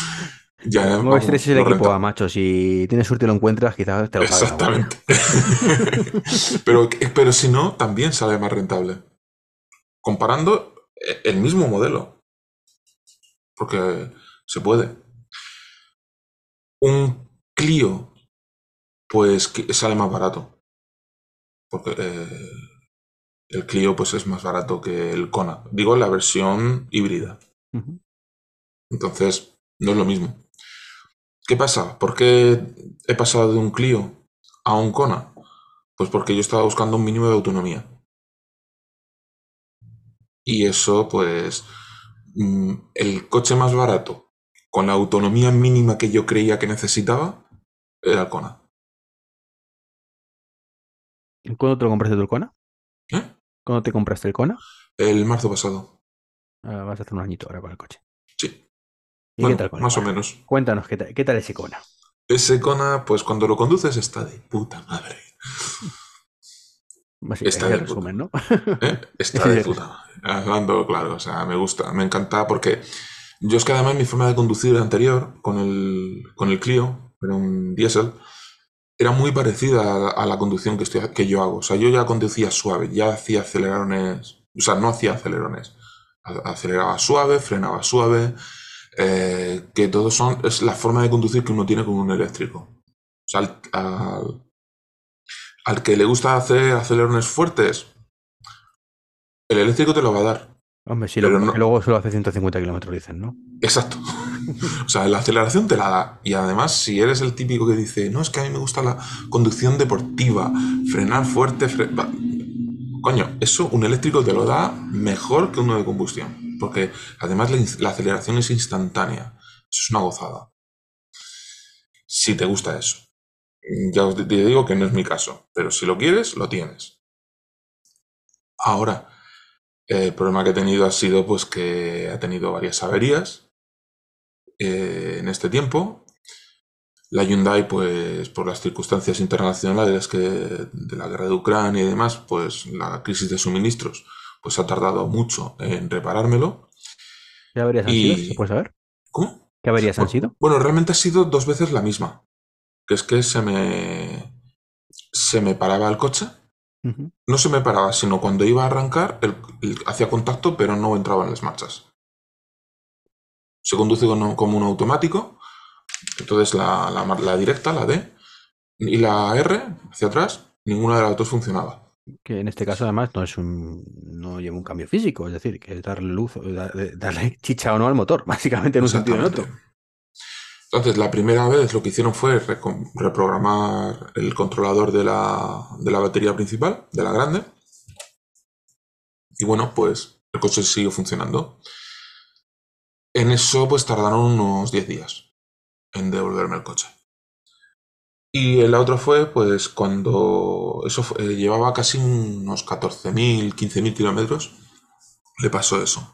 ya No vamos, estreses el lo equipo renta- a macho. Si tienes suerte y lo encuentras, quizás te lo pagas. Exactamente. pero, pero si no, también sale más rentable. Comparando eh, el mismo modelo. Porque se puede. Un Clio pues que sale más barato. Porque eh, el Clio pues es más barato que el Kona. Digo la versión híbrida. Entonces, no es lo mismo. ¿Qué pasa? ¿Por qué he pasado de un Clio a un Kona? Pues porque yo estaba buscando un mínimo de autonomía. Y eso, pues, mm, el coche más barato, con la autonomía mínima que yo creía que necesitaba, era el Kona. ¿Y ¿Cuándo te lo compraste tú el Kona? ¿Eh? ¿Cuándo te compraste el Kona? El marzo pasado. Ah, vas a hacer un añito ahora con el coche. Sí. ¿Y Bueno, qué tal con el más o menos. Cuéntanos, ¿qué tal, qué tal ese Kona? Ese Kona, pues cuando lo conduces está de puta madre. Así, Está de resumen, ¿no? ¿Eh? Está de puta. Hablando claro, o sea, me gusta, me encanta porque yo es que además mi forma de conducir anterior con el, con el Clio, era un diésel, era muy parecida a la, conducción que, estoy, que yo hago. O sea, yo ya conducía suave, ya hacía acelerones, o sea, no hacía acelerones. Aceleraba suave, frenaba suave, eh, que todos son, es la forma de conducir que uno tiene con un eléctrico. O sea, al, al- al que le gusta hacer acelerones fuertes, el eléctrico te lo va a dar. Hombre, sí, Pero lo, no- que luego solo hace 150 kilómetros, dicen, ¿no? Exacto. o sea, la aceleración te la da. Y además, si eres el típico que dice, no, es que a mí me gusta la conducción deportiva, frenar fuerte, fre- va". coño, eso un eléctrico te lo da mejor que uno de combustión. Porque además la, la aceleración es instantánea. Eso es una gozada. Si te gusta eso. Ya os te digo que no es mi caso, pero si lo quieres, lo tienes. Ahora, el problema que he tenido ha sido pues que ha tenido varias averías eh, en este tiempo. La Hyundai, pues por las circunstancias internacionales que de la guerra de Ucrania y demás, pues la crisis de suministros, pues ha tardado mucho en reparármelo. ¿Qué averías han sido? ¿Se puede saber? ¿Cómo? ¿Qué averías han sido? Bueno, realmente ha sido dos veces la misma. Que es que se me se me paraba el coche. No se me paraba, sino cuando iba a arrancar, el- el- hacía contacto, pero no entraba en las marchas. Se conduce con- como un automático. Entonces la, la directa, la D, y la R hacia atrás, ninguna de las dos funcionaba. Que en este caso, además, no es un no lleva un cambio físico, es decir, que es darle luz, o da- de- darle chicha o no al motor, básicamente en un sentido o en otro. Entonces, la primera vez lo que hicieron fue reprogramar el controlador de la, de la batería principal, de la grande. Y bueno, pues el coche siguió funcionando. En eso, pues tardaron unos 10 días en devolverme el coche. Y la otra fue, pues, cuando eso eh, llevaba casi unos 14.000, 15.000 kilómetros, le pasó eso.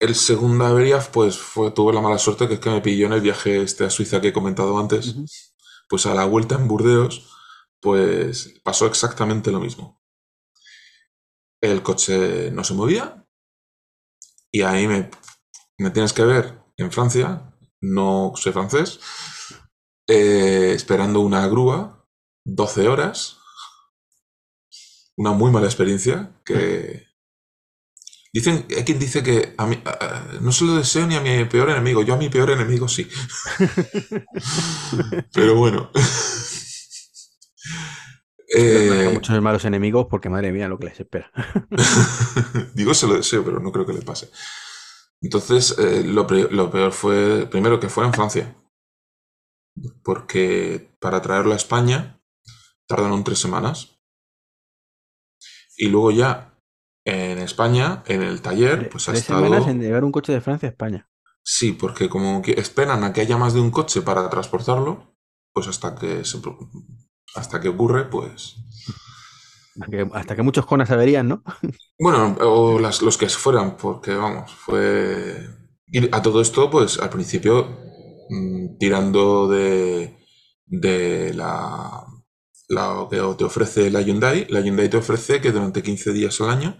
El segunda avería, pues, fue, tuve la mala suerte que es que me pilló en el viaje este a Suiza que he comentado antes. Pues a la vuelta en Burdeos, pues pasó exactamente lo mismo. El coche no se movía y ahí me, me tienes que ver en Francia, no soy francés, eh, esperando una grúa 12 horas. Una muy mala experiencia que... Dicen, hay quien dice que a mí, a- no se lo deseo ni a mi peor enemigo, yo a mi peor enemigo sí. Pero bueno. Eh, muchos malos enemigos porque, madre mía, lo que les espera. Digo, se lo deseo, pero no creo que le pase. Entonces, eh, lo, peor fue, primero, que fue en Francia. Porque para traerlo a España tardaron tres semanas. Y luego ya en España, en el taller, pues ha Tres estado... semanas en llevar un coche de Francia a España. Sí, porque como que esperan a que haya más de un coche para transportarlo, pues hasta que se hasta que ocurre, pues Que- hasta que muchos conas averían, ¿no? Bueno, o las- los que fueran, porque vamos, fue. Y a todo esto, pues al principio, mm, tirando de, de la, lo que te ofrece la Hyundai, la Hyundai te ofrece que durante 15 días al año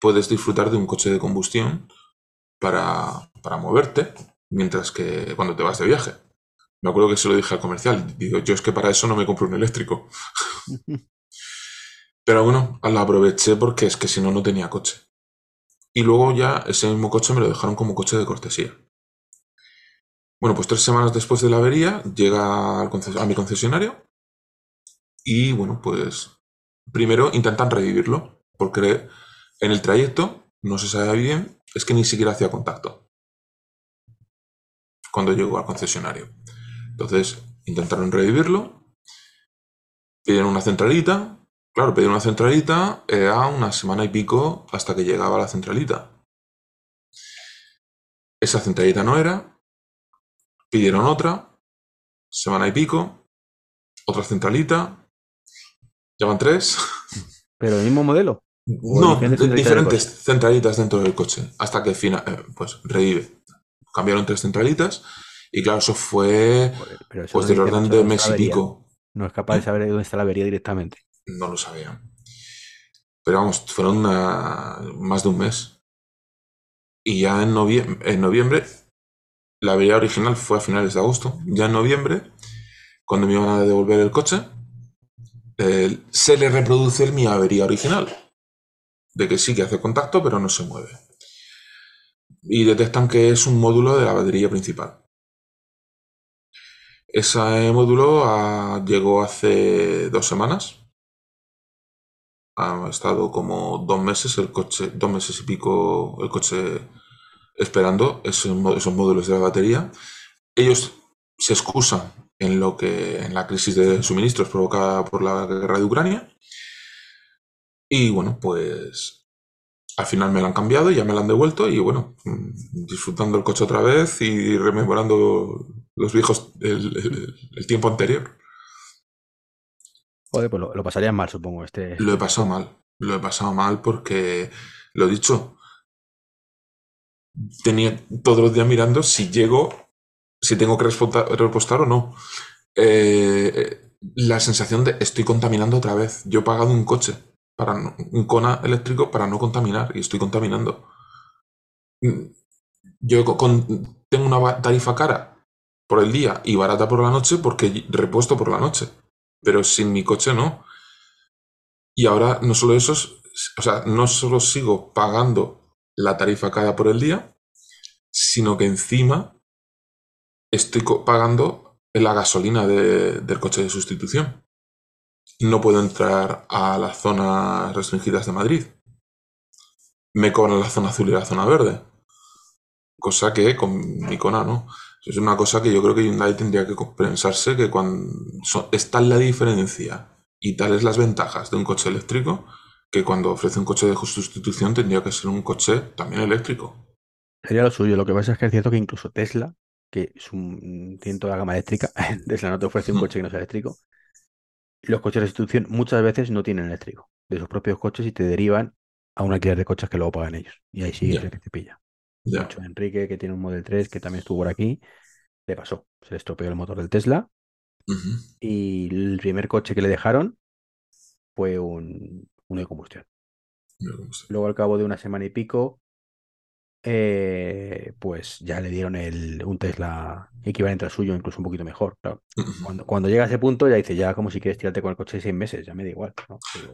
puedes disfrutar de un coche de combustión para, para moverte, mientras que cuando te vas de viaje. Me acuerdo que se lo dije al comercial, digo, yo es que para eso no me compro un eléctrico. Pero bueno, la aproveché porque es que si no, no tenía coche. Y luego ya ese mismo coche me lo dejaron como coche de cortesía. Bueno, pues tres semanas después de la avería llega a mi concesionario y bueno, pues primero intentan revivirlo porque en el trayecto no se sabe bien, es que ni siquiera hacía contacto cuando llegó al concesionario. Entonces intentaron revivirlo, pidieron una centralita, claro, pidieron una centralita, era una semana y pico hasta que llegaba la centralita. Esa centralita no era, pidieron otra, semana y pico, otra centralita, ya van tres. Pero el mismo modelo. No, diferentes centralitas diferentes dentro del coche, hasta que fina- eh, pues revive. Cambiaron tres centralitas y claro, eso fue pero pues del orden de mes y pico. No es capaz de saber dónde está la avería directamente. No lo sabían. Pero vamos, fueron una- más de un mes. Y ya en, novie- en noviembre, la avería original fue a finales de agosto. Ya en noviembre, cuando me iban a devolver el coche, eh, se le reproduce mi avería original. De que sí que hace contacto, pero no se mueve. Y detectan que es un módulo de la batería principal. Ese módulo ah, llegó hace dos semanas. Ha estado como dos meses el coche, dos meses y pico el coche esperando esos, esos módulos de la batería. Ellos se excusan en lo que en la crisis de suministros provocada por la guerra de Ucrania. Y bueno, pues al final me lo han cambiado y ya me lo han devuelto y bueno, mm, disfrutando el coche otra vez y rememorando los viejos, el, el- el tiempo anterior. Joder, pues lo, lo pasarías mal, supongo, este. Lo he pasado mal, lo he pasado mal porque, lo dicho, tenía todos los días mirando si llego, si tengo que repostar o no. Eh, la sensación de estoy contaminando otra vez. Yo he pagado un coche, para no- un Kona eléctrico para no contaminar y estoy contaminando. Mm, Yo tengo una tarifa cara por el día y barata por la noche porque repuesto por la noche, pero sin mi coche no. Y ahora no solo eso, es- o sea, no solo sigo pagando la tarifa cara por el día, sino que encima estoy pagando la gasolina de- del coche de sustitución. No puedo entrar a las zonas restringidas de Madrid. Me cobran la zona azul y la zona verde. Cosa que con mi Kona no. Es una cosa que yo creo que Hyundai tendría que pensarse que cuando so- es tal la diferencia y tales las ventajas de un coche eléctrico que cuando ofrece un coche de sustitución tendría que ser un coche también eléctrico. Sería lo suyo. Lo que pasa es que es cierto que incluso Tesla, que es un tiene toda la gama eléctrica, Tesla no te ofrece un coche que no sea eléctrico. Los coches de sustitución muchas veces no tienen eléctrico de sus propios coches y te derivan a un alquiler de coches que luego pagan ellos. Y ahí sí es el que te pilla. De hecho, Enrique, que tiene un Model 3, que también estuvo por aquí, le pasó. Se le estropeó el motor del Tesla y el primer coche que le dejaron fue un, uno de combustión. Luego, al cabo de una semana y pico, eh, pues ya le dieron el, un Tesla equivalente al suyo, incluso un poquito mejor. claro. Cuando, cuando llega a ese punto, ya dice, ya como si quieres tirarte con el coche seis meses, ya me da igual.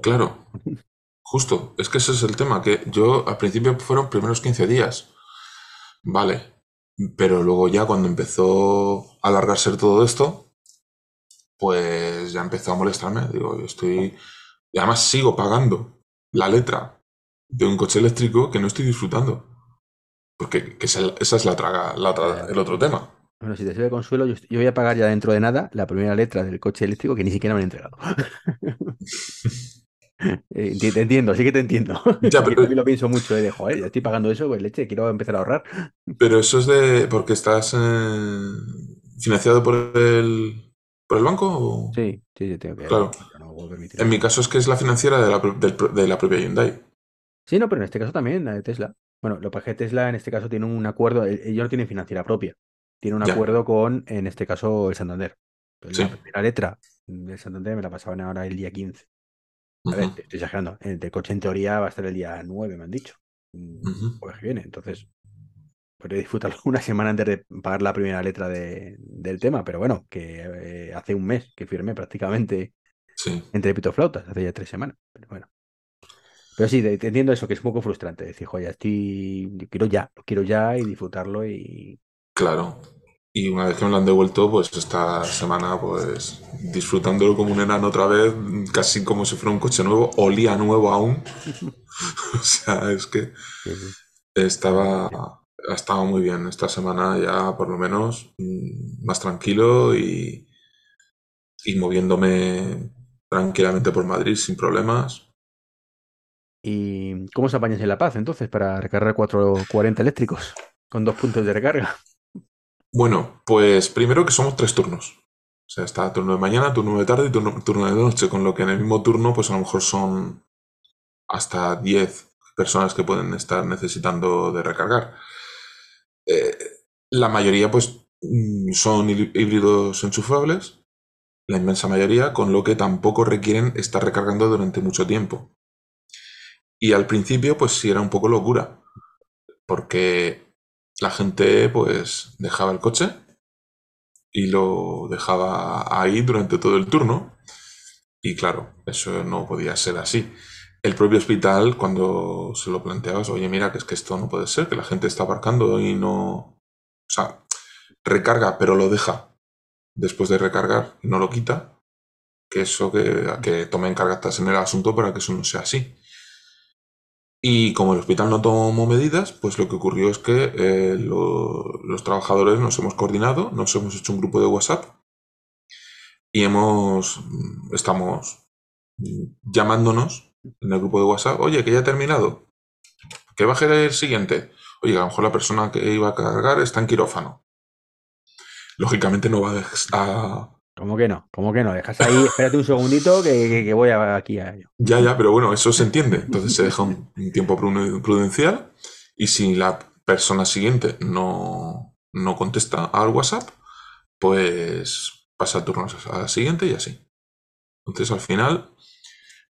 Claro, justo. Es que ese es el tema, que yo al principio fueron primeros 15 días. Vale. Pero luego ya cuando empezó a alargarse todo esto, pues ya empezó a molestarme. Digo, yo estoy... Y además sigo pagando la letra de un coche eléctrico que no estoy disfrutando. Porque que esa, esa es la traga, la otra- el otro tema. Bueno, si te sirve consuelo, yo, yo voy a pagar ya dentro de nada la primera letra del coche eléctrico que ni siquiera me han entregado. Eh, te entiendo, sí que te entiendo. Ya, Yo pero- lo pienso mucho, eh, de joder, ya estoy pagando eso, pues leche, quiero empezar a ahorrar. Pero eso es de... porque estás eh, financiado por el, por el banco. o- Sí, sí, sí, tengo que. Claro. yo no En mi caso es que es la financiera de la, de la propia Hyundai. Sí, no, pero en este caso también, la de Tesla. Bueno, lo que pasa es que Tesla en este caso tiene un acuerdo, eh, ellos no tienen financiera propia, tiene un Ya. acuerdo con, en este caso, el Santander. Sí. La primera letra del Santander me la pasaban ahora el día 15. A ver, te estoy exagerando. El del coche en teoría va a estar el día 9, me han dicho. Mm, ujú. Jueves que viene. Entonces, podré disfrutarlo una semana antes de pagar la primera letra de- del tema. Pero bueno, que eh, hace un mes que firmé prácticamente Sí, entre pitoflautas, hace ya tres semanas. Pero bueno. Pero sí, te, entiendo eso, que es un poco frustrante. Decir, joder, estoy. Yo quiero ya, lo quiero ya y disfrutarlo y. claro. Y una vez que me lo han devuelto, pues esta semana, pues disfrutándolo como un enano otra vez, casi como si fuera un coche nuevo, olía nuevo aún. o sea, es que estaba, ha estado muy bien esta semana ya por lo menos mm, más tranquilo y, y moviéndome tranquilamente por Madrid sin problemas. ¿Y cómo se apañas en La Paz entonces para recargar 440 eléctricos con dos puntos de recarga? Bueno, pues primero que somos tres turnos. O sea, está turno de mañana, turno de tarde y turno, de noche, con lo que en el mismo turno, pues a lo mejor son hasta 10 personas que pueden estar necesitando de recargar. Eh, la mayoría, pues, mm, son híbridos enchufables, la inmensa mayoría, con lo que tampoco requieren estar recargando durante mucho tiempo. Y al principio, pues sí era un poco locura, porque la gente, pues, dejaba el coche y lo dejaba ahí durante todo el turno. Y claro, eso no podía ser así el propio hospital, cuando se lo planteabas, oye, mira, que es que esto no puede ser, que la gente está aparcando y no. O sea, recarga, pero lo deja después de recargar no lo quita. Que eso que, tomen cartas en el asunto para que eso no sea así. Y como el hospital no tomó medidas, pues lo que ocurrió es que eh, los trabajadores nos hemos coordinado, nos hemos hecho un grupo de WhatsApp y hemos, estamos llamándonos en el grupo de WhatsApp, oye, que ya he terminado, que baje el siguiente. Oye, a lo mejor la persona que iba a cargar está en quirófano. Lógicamente no va a... ¿Cómo que no? ¿Cómo que no? Dejas ahí, espérate un segundito que, voy aquí a ello. Ya, ya, pero bueno, eso se entiende. Entonces se deja un, tiempo prudencial y si la persona siguiente no, no contesta al WhatsApp, pues pasa turnos a la siguiente y así. Entonces al final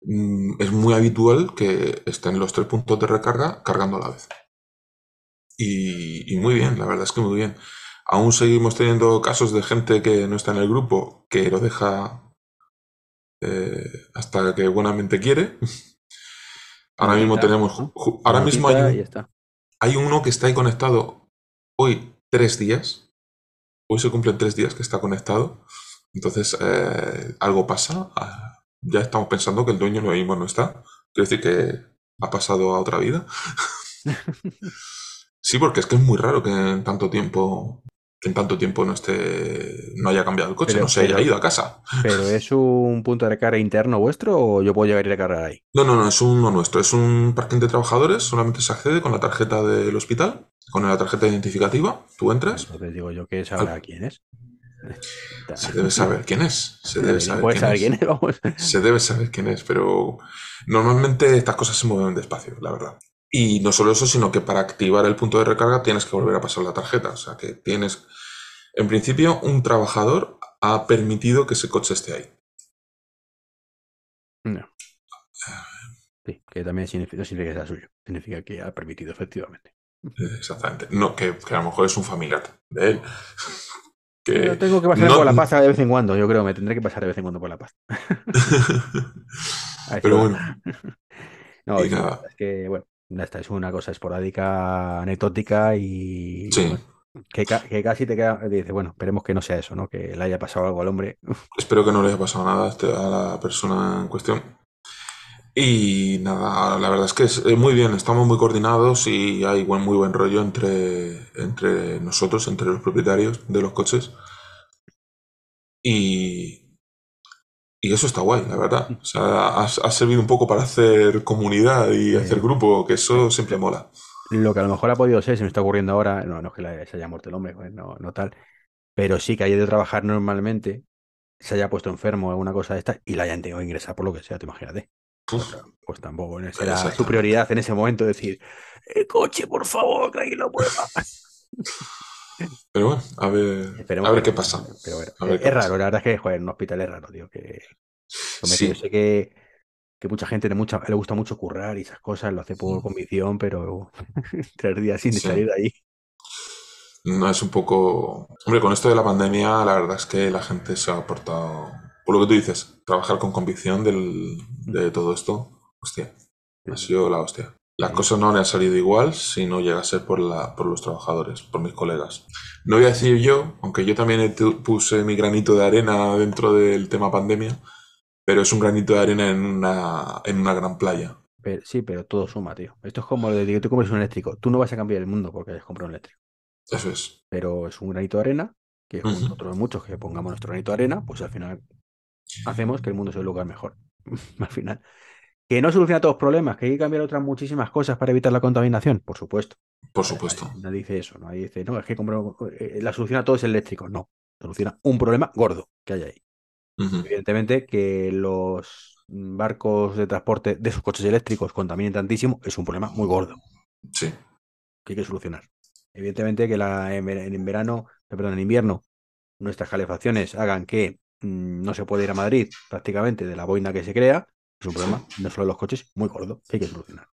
Mm, es muy habitual que estén los tres puntos de recarga cargando a la vez. Y, muy bien, la verdad es que muy bien. Aún seguimos teniendo casos de gente que no está en el grupo, que lo deja eh, hasta que buenamente quiere. Ahora mismo tenemos. Ahora mismo hay, hay uno que está ahí conectado hoy tres días. Hoy se cumplen tres días que está conectado. Entonces, eh, algo pasa ya estamos pensando que el dueño lo mismo no está. Quiere decir que ha pasado a otra vida. sí, porque es que es muy raro que en tanto tiempo en tanto tiempo no esté no haya cambiado el coche, no se haya ido a casa. ¿Pero es un punto de recarga interno vuestro o yo puedo llegar y recargar ahí? No, no, no, es uno nuestro. Es un parking de trabajadores, solamente se accede con la tarjeta del hospital, con la tarjeta identificativa. Tú entras. Entonces digo yo que sabrá quién es. Se debe saber quién es. Se debe saber, quién, es. Se debe saber quién es, pero normalmente estas cosas se mueven despacio, la verdad. Y no solo eso, sino que para activar el punto de recarga tienes que volver a pasar la tarjeta. O sea que tienes, en principio, un trabajador ha permitido que ese coche esté ahí. No. Sí, que también significa, no significa que sea suyo. Significa que ha permitido, efectivamente. Exactamente. No, que, que a lo mejor es un familiar de él tengo que pasar por la paz de vez en cuando, yo creo, me tendré que pasar de vez en cuando por la paz. Pero bueno. no, es, que, bueno, esta es una cosa esporádica, anecdótica y que, casi te queda, dice, bueno, esperemos que no sea eso, ¿no? Que le haya pasado algo al hombre. Espero que no le haya pasado nada a este, la persona en cuestión. Y nada, la verdad es que es muy bien, estamos muy coordinados y hay buen, muy buen rollo entre, entre nosotros, entre los propietarios de los coches. Y, y eso está guay, la verdad. O sea, ha, servido un poco para hacer comunidad y hacer grupo, que eso siempre mola. Lo que a lo mejor ha podido ser, se me está ocurriendo ahora, no, no es que se haya muerto el hombre, no, no tal, pero sí que haya de trabajar normalmente, se haya puesto enfermo o alguna cosa de esta y la hayan tenido que ingresar por lo que sea, te imagínate. Pues, tampoco era su prioridad en ese momento decir, el eh, coche, por favor, que alguien lo. Pero bueno, a ver, a ver qué pasa. Pero es raro, la verdad es que joder, un hospital es raro, tío. Que, Yo sé que, que mucha gente le, mucha, le gusta mucho currar y esas cosas, lo hace por mm. convicción, pero tres días sin salir de ahí. No es un poco. Hombre, con esto de la pandemia, la verdad es que la gente se ha portado por lo que tú dices, trabajar con convicción del, de todo esto, hostia, ha sido la hostia. Las cosas no han salido igual si no llega a ser por, la, por los trabajadores, por mis colegas. No voy a decir yo, aunque yo también puse mi granito de arena dentro del tema pandemia, pero es un granito de arena en una, en una gran playa. sí, pero todo suma, tío. Esto es como lo de que tú compres un eléctrico. Tú no vas a cambiar el mundo porque hayas comprado un eléctrico. Eso es. Pero es un granito de arena, que junto otros muchos que pongamos nuestro granito de arena, pues al final hacemos que el mundo sea un lugar mejor. al final. Que no soluciona todos los problemas, que hay que cambiar otras muchísimas cosas para evitar la contaminación, por supuesto. Por supuesto. Nadie dice eso, nadie dice, no, es que eh, la solución a todo es eléctrico. No, soluciona un problema gordo que hay ahí. Evidentemente que los barcos de transporte de sus coches eléctricos contaminen tantísimo es un problema muy gordo. Sí. Que hay que solucionar. Evidentemente que la, en, verano, perdón, en invierno, nuestras calefacciones hagan que mm, no se pueda ir a Madrid prácticamente de la boina que se crea, es un problema, no solo los coches, muy gordo, que hay que solucionar.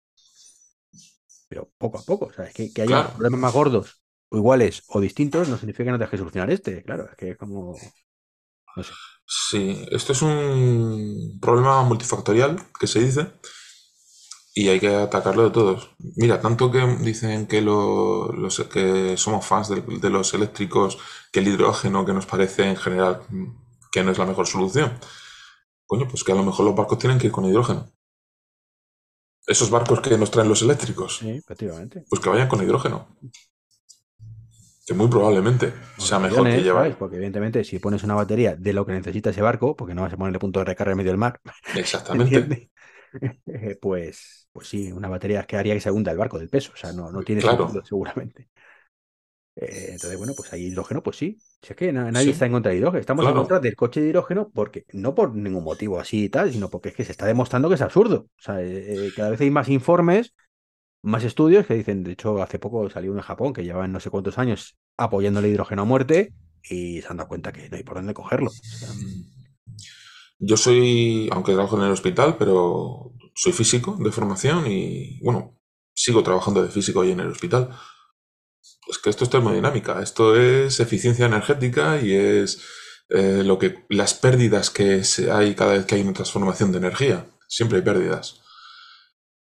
Pero poco a poco, o que, que haya problemas más gordos o iguales o distintos no significa que no tengas que solucionar este, claro, es que es como... No sé. Sí, esto es un problema multifactorial que se dice y hay que atacarlo de todos. Mira, tanto que dicen que, los, que somos fans de, los eléctricos, que el hidrógeno que nos parece en general que no es la mejor solución. Coño, pues que a lo mejor los barcos tienen que ir con hidrógeno. Esos barcos que nos traen los eléctricos. Sí, efectivamente. Pues que vayan con hidrógeno que muy probablemente sea mejor que llevar. Porque evidentemente si pones una batería de lo que necesita ese barco, porque no vas a ponerle punto de recarga en medio del mar. Exactamente. pues, pues sí, una batería que haría que se hunda el barco del peso. O sea, no, no tiene sentido seguramente. Eh, entonces, bueno, pues hay hidrógeno, pues sí. Si es que nadie está en contra de hidrógeno. Estamos en contra del coche de hidrógeno porque, no por ningún motivo así y tal, sino porque es que se está demostrando que es absurdo. O sea, eh, eh, cada vez hay más informes más estudios que dicen, de hecho, hace poco salió uno en Japón que llevan no sé cuántos años apoyando el hidrógeno a muerte y se han dado cuenta que no hay por dónde cogerlo. Yo soy, aunque trabajo en el hospital, pero soy físico de formación y, bueno, sigo trabajando de físico ahí en el hospital. Es que esto es termodinámica, esto es eficiencia energética y es eh, lo que las pérdidas que hay cada vez que hay una transformación de energía. Siempre hay pérdidas.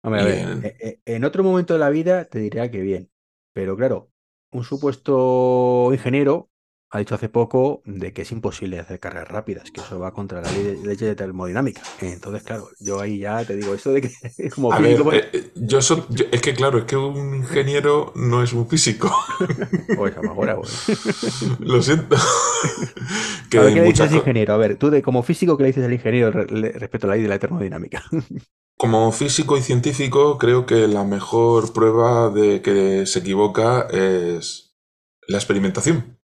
E, e, en otro momento de la vida te diría que bien, pero claro, un supuesto ingeniero ha dicho hace poco de que es imposible hacer cargas rápidas, que eso va contra la ley de, de termodinámica. Entonces, claro, yo ahí ya te digo eso de que es como físico, eh, eh, yo, es que claro, es que un ingeniero no es un físico. Pues a mejor, Lo siento. que a ver, ¿qué le dices al ingeniero? A ver, tú de, como físico, ¿qué le dices al ingeniero respecto a la ley de la termodinámica? Como físico y científico, creo que la mejor prueba de que se equivoca es la experimentación.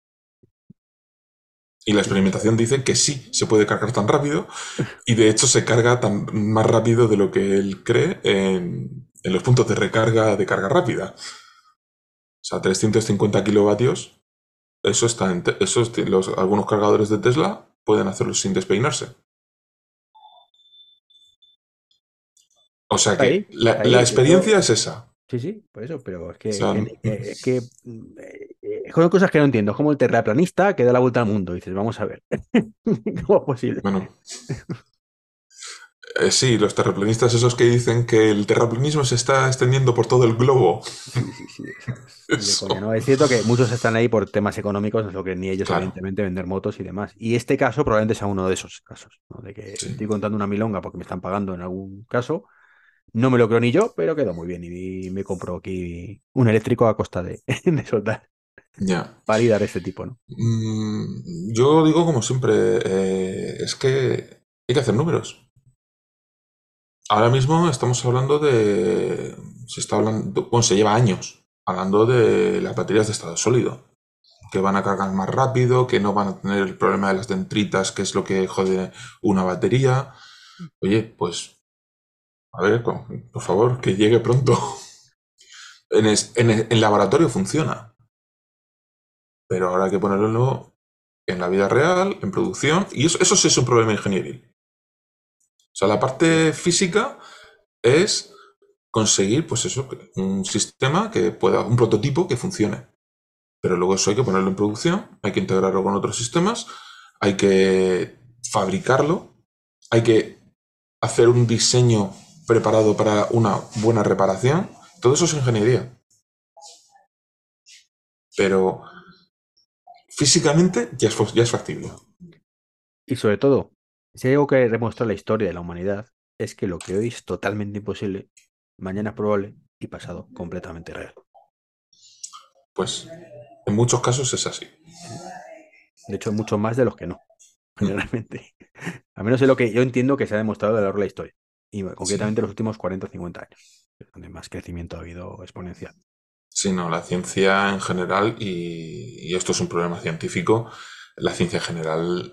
Y la experimentación dice que sí, se puede cargar tan rápido y de hecho se carga tan más rápido de lo que él cree en, los puntos de recarga de carga rápida. O sea, 350 kilovatios, eso está en eso los, algunos cargadores de Tesla pueden hacerlo sin despeinarse. O sea que la, experiencia es esa. Sí, sí, por eso, pero es que, es que eh, son cosas que no entiendo. Es como el terraplanista que da la vuelta al mundo. Y dices, vamos a ver. ¿Cómo es posible? Bueno. Eh, sí, los terraplanistas esos que dicen que el terraplanismo se está extendiendo por todo el globo. Sí, sí, sí. Es cierto que muchos están ahí por temas económicos, no es lo que ni ellos, evidentemente, vender motos y demás. Y este caso probablemente sea uno de esos casos, de que estoy contando una milonga porque me están pagando en algún caso no me lo creo ni yo, pero quedó muy bien y me compro aquí un eléctrico a costa de, de soltar. Ya. Validar este tipo, ¿no? Mm, yo digo como siempre, eh, es que hay que hacer números. Ahora mismo estamos hablando de. Se está hablando. Bueno, se lleva años hablando de las baterías de estado sólido. Que van a cargar más rápido, que no van a tener el problema de las dendritas, que es lo que jode una batería. Oye, pues a ver, por favor, que llegue pronto. En, el, laboratorio funciona. Pero ahora hay que ponerlo en la vida real, en producción, y eso, eso sí es un problema ingenieril. O sea, la parte física es conseguir, pues eso, un sistema que pueda, un prototipo que funcione. Pero luego eso hay que ponerlo en producción, hay que integrarlo con otros sistemas, hay que fabricarlo, hay que hacer un diseño preparado para una buena reparación. Todo eso es ingeniería. Pero físicamente ya es, ya es factible. Y sobre todo, si hay algo que demuestra la historia de la humanidad, es que lo que hoy es totalmente imposible, mañana es probable y pasado completamente real. Pues en muchos casos es así. De hecho, mucho más de los que no, generalmente. Al menos es lo que yo entiendo que se ha demostrado a lo largo de la historia. Y concretamente los últimos 40 o 50 años, donde más crecimiento ha habido exponencial. Sí, no, la ciencia en general, y, y esto es un problema científico, la ciencia en general,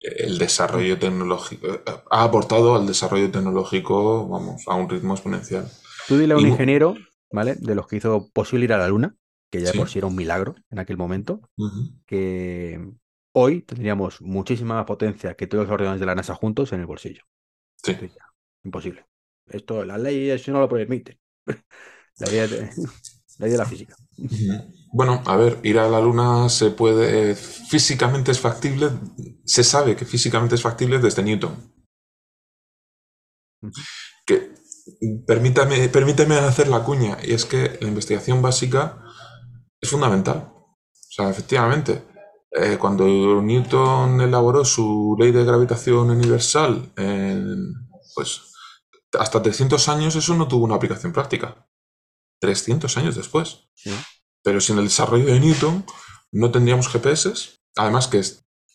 el desarrollo tecnológico, ha aportado al desarrollo tecnológico, vamos, a un ritmo exponencial. Tú dile a un Y ingeniero, ¿vale? De los que hizo posible ir a la Luna, que ya Sí. por sí era un milagro en aquel momento, que hoy tendríamos muchísima más potencia que todos los ordenadores de la NASA juntos en el bolsillo. Sí. Ya, imposible. Esto, la ley eso no lo permite. La ley de, la, ley de la física. Bueno, a ver, ir a la Luna se puede, físicamente es factible, se sabe que físicamente es factible desde Newton. Que, permítame, permíteme hacer la cuña, y es que la investigación básica es fundamental. O sea, efectivamente, eh, cuando Newton elaboró su ley de gravitación universal, en, pues hasta 300 años eso no tuvo una aplicación práctica. 300 años después. Sí. Pero sin el desarrollo de Newton no tendríamos GPS. Además que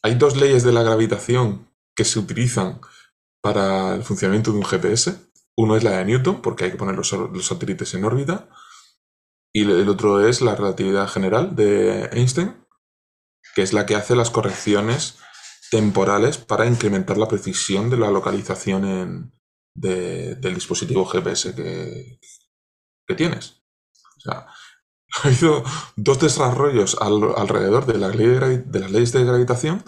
hay dos leyes de la gravitación que se utilizan para el funcionamiento de un GPS. Uno es la de Newton, porque hay que poner los, los satélites en órbita. Y el el otro es la relatividad general de Einstein, que es la que hace las correcciones temporales para incrementar la precisión de la localización en- de- del dispositivo GPS que, que tienes. O sea, ha habido dos desarrollos al- alrededor de, la ley de, las leyes de gravitación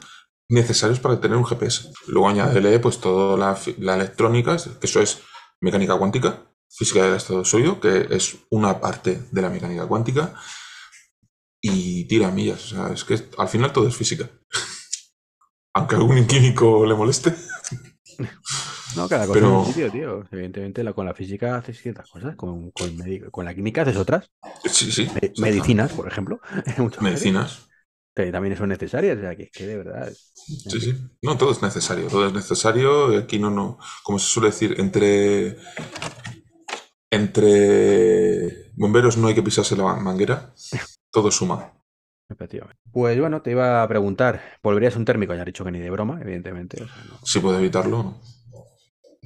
necesarios para tener un GPS. Luego añádele pues toda la, la electrónica, que eso es mecánica cuántica, física del estado sólido, que es una parte de la mecánica cuántica, y tira millas. O sea, es que al final todo es física. Aunque a algún químico le moleste. No, cada cosa Pero- en sitio, tío. Evidentemente, la, con la física haces ciertas cosas, con, con, la química haces otras. Sí, sí. Me- medicinas, por ejemplo. Medicinas. que también son necesarias. O sea, que es que de verdad. Sí, sí. No, todo es necesario. Todo es necesario. Aquí no, no. Como se suele decir, entre. Entre bomberos no hay que pisarse la manguera. Todo suma. Efectivamente. Pues bueno, te iba a preguntar, ¿volverías un térmico? Ya has dicho que ni de broma, evidentemente. o sea, no. Si puede evitarlo, no.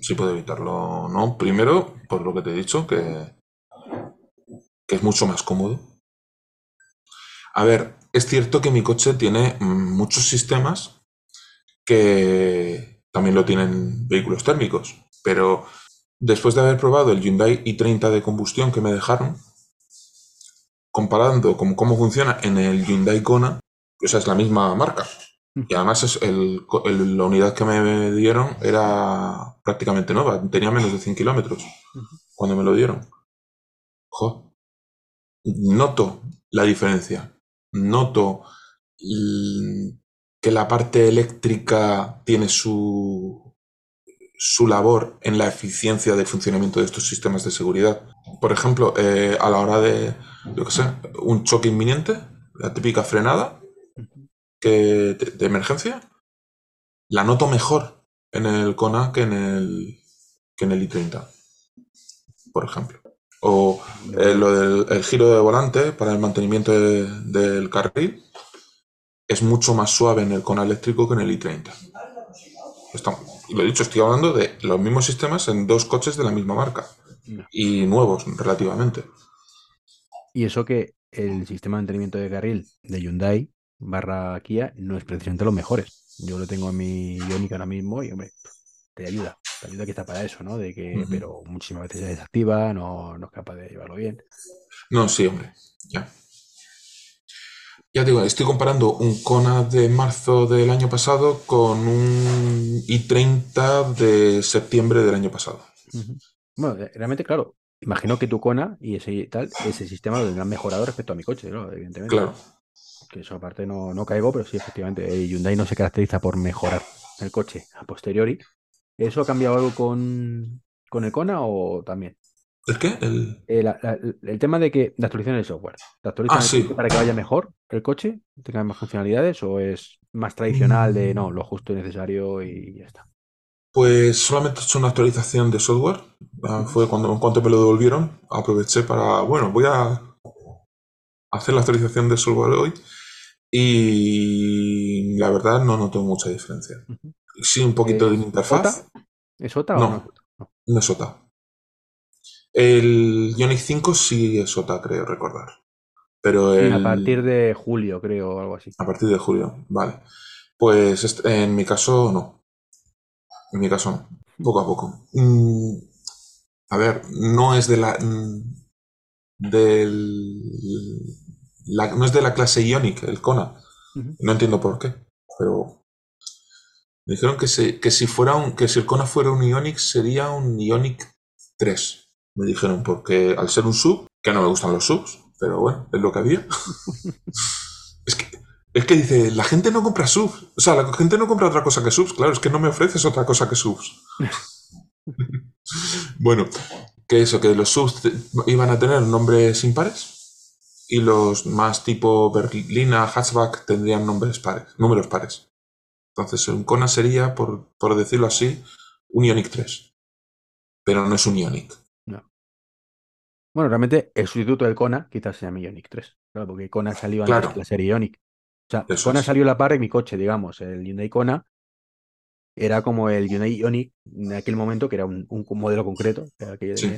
Si puede evitarlo, no. Primero, por lo que te he dicho, que, es mucho más cómodo. A ver, es cierto que mi coche tiene muchos sistemas que también lo tienen vehículos térmicos, pero después de haber probado el Hyundai i30 de combustión que me dejaron, comparando cómo funciona en el Hyundai Kona, o sea, es la misma marca. Y además es el, la unidad que me dieron era prácticamente nueva, tenía menos de 100 kilómetros cuando me lo dieron. Jo, noto la diferencia. Noto que la parte eléctrica tiene su, su labor en la eficiencia de funcionamiento de estos sistemas de seguridad. Por ejemplo, eh, a la hora de, yo qué sé, un choque inminente, la típica frenada que, de, emergencia, la noto mejor en el Kona que en el, que en el i30, por ejemplo. O eh, lo del el giro de volante para el mantenimiento de- del carril es mucho más suave en el Kona eléctrico que en el i30. Está- y lo he dicho, estoy hablando de los mismos sistemas en dos coches de la misma marca y nuevos relativamente. Y eso que el sistema de mantenimiento de carril de Hyundai barra Kia no es precisamente los mejores. Yo lo tengo en mi Ioniq ahora mismo y, hombre, te ayuda. Te ayuda que está para eso, ¿no? De que, pero muchísimas veces se desactiva, no, no es capaz de llevarlo bien. No, sí, hombre, ya. Ya digo, estoy comparando un Kona de marzo del año pasado con un i30 de septiembre del año pasado. Bueno, eh, realmente, claro, imagino que tu Kona y ese tal, ese sistema lo tendrán mejorado respecto a mi coche, ¿no? Evidentemente. Claro. Que eso aparte no, no caigo, pero sí, efectivamente, el Hyundai no se caracteriza por mejorar el coche a posteriori. ¿Eso ha cambiado algo con, con el Kona o también? ¿El qué? El... Eh, el tema de que la actualización del software. ¿Te actualizan Ah, el sí. para que vaya mejor el coche? ¿Tenga más funcionalidades? ¿O es más tradicional de no, lo justo y necesario y ya está? Pues solamente he hecho una actualización de software. Ah, Fue cuando en cuanto me lo devolvieron, aproveché para, bueno, voy a hacer la actualización de software hoy y la verdad no noto mucha diferencia. Ujú. Sí, un poquito de ¿Es interfaz. ¿Es OTA No. o no? No. No es OTA. El Ioniq 5 sí es OTA, creo recordar. Pero el... a partir de julio, creo, o algo así. A partir de julio, vale. Pues en mi caso no. En mi caso no. Poco a poco. Mm, a ver, no es de la. mm, del. La- no es de la clase Ionic, el Kona. No entiendo por qué. Pero. Me dijeron que, si- que si fuera un. que si el Kona fuera un Ionic sería un Ionic 3. Me dijeron, porque al ser un sub, que no me gustan los subs, pero bueno, es lo que había. es que. Es que dice, la gente no compra subs. O sea, la gente no compra otra cosa que subs. Claro, es que no me ofreces otra cosa que subs. bueno, que eso, que los subs iban a tener nombres impares y los más tipo berlina, hatchback tendrían nombres pares, números pares. Entonces, un Kona sería, por, por decirlo así, un Ionic 3. Pero no es un Ionic. Bueno, realmente el sustituto del Kona quizás se llame Ioniq 3. Claro, porque Kona salió antes Claro. que la serie Ioniq. O sea, Eso Kona es. salió a la par de mi coche, digamos. El Hyundai Kona era como el Hyundai Ioniq en aquel momento, que era un, un modelo concreto, que Sí.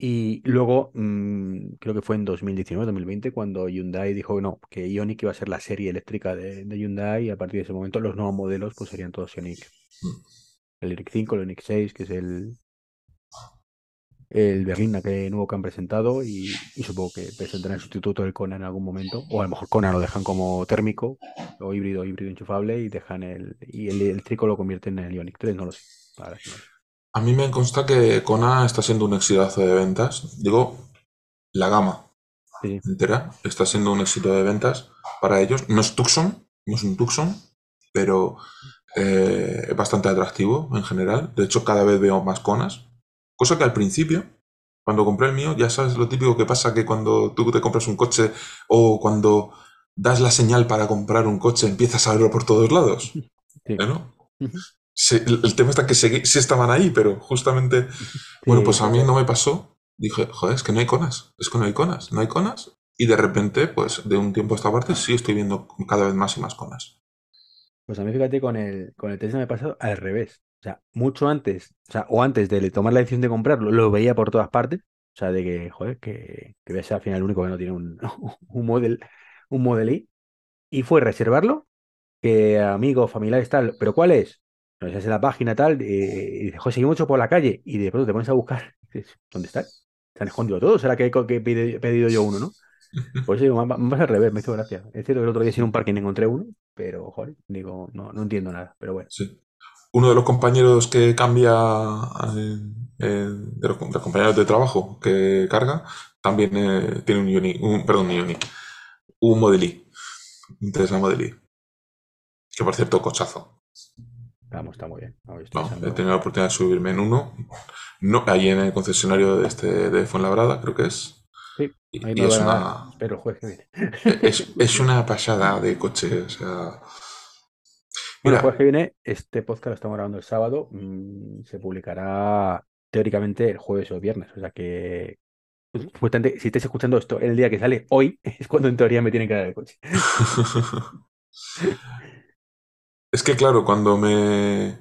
Y luego, mm, creo que fue en 2019, 2020, cuando Hyundai dijo que no, que Ioniq iba a ser la serie eléctrica de, Hyundai y a partir de ese momento los nuevos modelos pues serían todos Ioniq. Mm. El Ioniq 5, el Ioniq 6, que es el, el Berlina que nuevo que han presentado y, y supongo que presentarán el sustituto del Kona en algún momento. O a lo mejor Kona lo dejan como térmico o híbrido, híbrido enchufable y dejan el, y el eléctrico lo convierten en el Ioniq 3, no lo sé. Que no lo sé. A mí me consta que Kona está siendo un exitazo de ventas. Digo, la gama Sí. entera está siendo un éxito de ventas para ellos. No es Tucson, no es un Tucson, pero eh, es bastante atractivo en general. De hecho, cada vez veo más Konas. Cosa que al principio, cuando compré el mío, ya sabes lo típico que pasa que cuando tú te compras un coche o cuando das la señal para comprar un coche empiezas a verlo por todos lados. Sí. ¿Eh, ¿no? El, el tema está que sí, sí estaban ahí, pero justamente bueno, pues a mí no me pasó. Dije, joder, es que no hay conas, es que no hay conas, no hay conas. Y de repente, pues de un tiempo a esta parte, sí estoy viendo cada vez más y más conas. Pues a mí, fíjate, con el, con el Tesla me ha pasado al revés. O sea, mucho antes, o sea, o antes de tomar la decisión de comprarlo, lo veía por todas partes. O sea, de que, joder, que, que voy a ser al final el único que no tiene un, un model, un Model I. Y fue reservarlo, que amigos, familiares, tal, ¿pero cuál es? No sé, es la página tal, eh, y dices, joder, seguimos mucho por la calle, y de pronto te pones a buscar, dices, ¿dónde está? ¿Se han escondido todos? ¿Será que, he que pedido yo uno, no? Pues digo, más más al revés, me hizo gracia. Es cierto que el otro día sin un parking encontré uno, pero, joder, digo, no, no entiendo nada, pero bueno. Sí. Uno de los compañeros que cambia, eh, eh, de, los, de los compañeros de trabajo que carga, también eh, tiene un Ioni, un, perdón, un Ioni, un Model I, un Tesla Model I. Que por cierto, cochazo. Vamos, está muy bien. No, he tenido la oportunidad de subirme en uno. No, ahí en el concesionario de, este, de Fuenlabrada, creo que es. Sí, Y, ahí y me es, una, espero el jueves que viene. es, es una pasada de coche. O sea. Bueno, Mira, el jueves que viene, este podcast lo estamos grabando el sábado, mm, se publicará teóricamente el jueves o el viernes, o sea que si estáis escuchando esto el día que sale hoy, es cuando en teoría me tienen que dar el coche. es que claro, cuando me.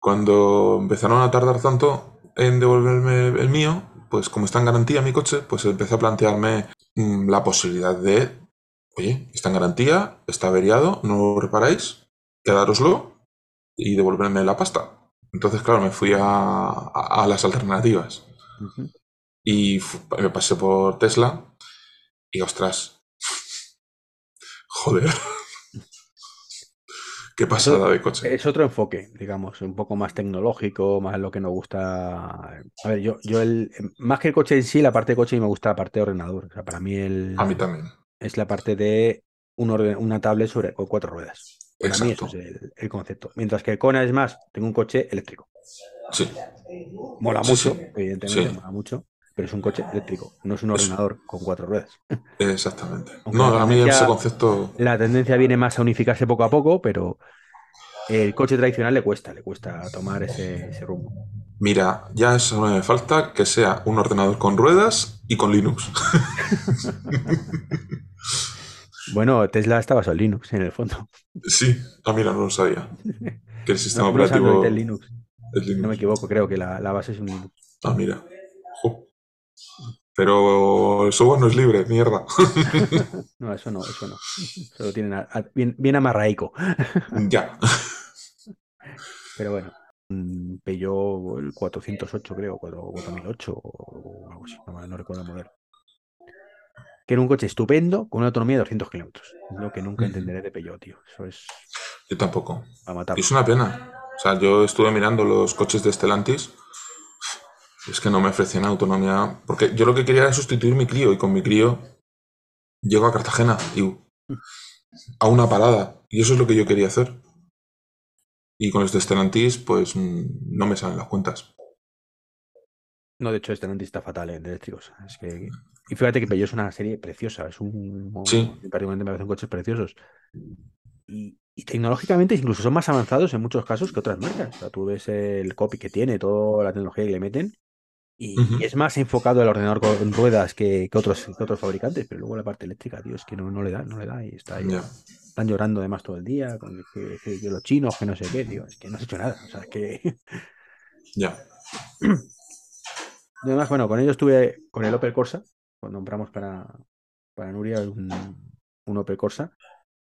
Cuando empezaron a tardar tanto en devolverme el mío, pues como está en garantía mi coche, pues empecé a plantearme mm, la posibilidad de. Oye, está en garantía, está averiado, no lo reparáis, quedároslo y devolverme la pasta. Entonces, claro, me fui a, a- a las alternativas. Y me pasé por Tesla y ostras. Joder. Qué pasada de coche. Es otro enfoque, digamos, un poco más tecnológico, más lo que nos gusta. A ver, yo, yo el, más que el coche en sí, la parte de coche me gusta la parte de ordenador. O sea, para mí el, A mí también. es la parte de un orden- una tablet sobre con cuatro ruedas. Para mí eso Exacto. es el, el concepto. Mientras que el Kona es más, tengo un coche eléctrico. Sí, Mola Sí, mucho, sí. evidentemente, Sí. mola mucho, pero es un coche eléctrico, no es un ordenador con cuatro ruedas. exactamente. Aunque No, a mí ese concepto. La tendencia viene más a unificarse poco a poco, pero el coche tradicional le cuesta, le cuesta tomar ese, ese rumbo. Mira, ya solo me falta que sea un ordenador con ruedas y con Linux. Bueno, Tesla está basado en Linux, en el fondo. Sí, ah, mira, no lo sabía. Que el sistema No, no operativo es Linux. es Linux. No me equivoco, creo que la, la base es un Linux. Ah, mira. Pero el software no es libre, mierda. No, eso no, eso no. Eso lo tienen a- a- bien, bien amarraico. ya. Pero bueno, Peugeot el 408 creo, 4- 4008 o algo así, no, recuerdo el modelo. Que era un coche estupendo con una autonomía de 200 kilómetros. Lo que nunca entenderé de Peugeot, tío. Eso es Yo tampoco. para Y matarlo. es una pena. O sea, yo estuve mirando los coches de Stellantis. Es que no me ofrecían autonomía. Porque yo lo que quería era sustituir mi crío. Y con mi crío llego a Cartagena y a una parada. Y eso es lo que yo quería hacer. Y con los de Stellantis, pues mm, no me salen las cuentas. No, de hecho, Stellantis está fatal en eléctricos. Es que... Y fíjate que Peugeot es una serie preciosa. Es un... Sí. Particularmente me parecen coches preciosos. Y, y tecnológicamente incluso son más avanzados en muchos casos que otras marcas. O sea, tú ves el copy que tiene, toda la tecnología que le meten. Y, es más enfocado al ordenador con ruedas que, que otros, que otros fabricantes. Pero luego la parte eléctrica, tío, es que no, no le da, no le da. Y está ahí. Están llorando además todo el día. Con que, que- que los chinos, que no sé qué, tío. Es que no has hecho nada. O sea, es que... Ya. Y Además, bueno, con ello estuve con el Opel Corsa, cuando compramos para, para Nuria un, un Opel Corsa,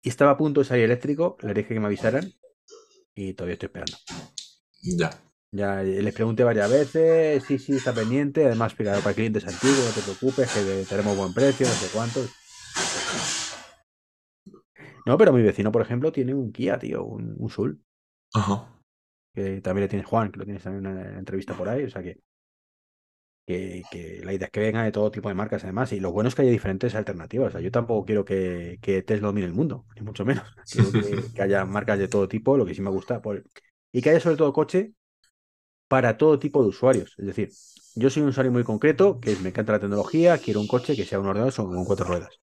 y estaba a punto de salir eléctrico, le dije que me avisaran y todavía estoy esperando. Ya. Ya les pregunté varias veces, sí, sí, está pendiente, además para, para clientes antiguos, no te preocupes, que tenemos buen precio, no sé cuánto. No, pero mi vecino, por ejemplo, tiene un Kia, tío, un, un Soul, Ajá. que también le tiene Juan, que lo tienes también en una entrevista por ahí, o sea que, que, que la idea es que venga de todo tipo de marcas además, y lo bueno es que haya diferentes alternativas, o sea, yo tampoco quiero que, que Tesla domine el mundo, ni mucho menos, quiero que, que haya marcas de todo tipo, lo que sí me gusta, por- y que haya sobre todo coche para todo tipo de usuarios, es decir, yo soy un usuario muy concreto, que es, me encanta la tecnología, quiero un coche que sea un ordenador con cuatro ruedas.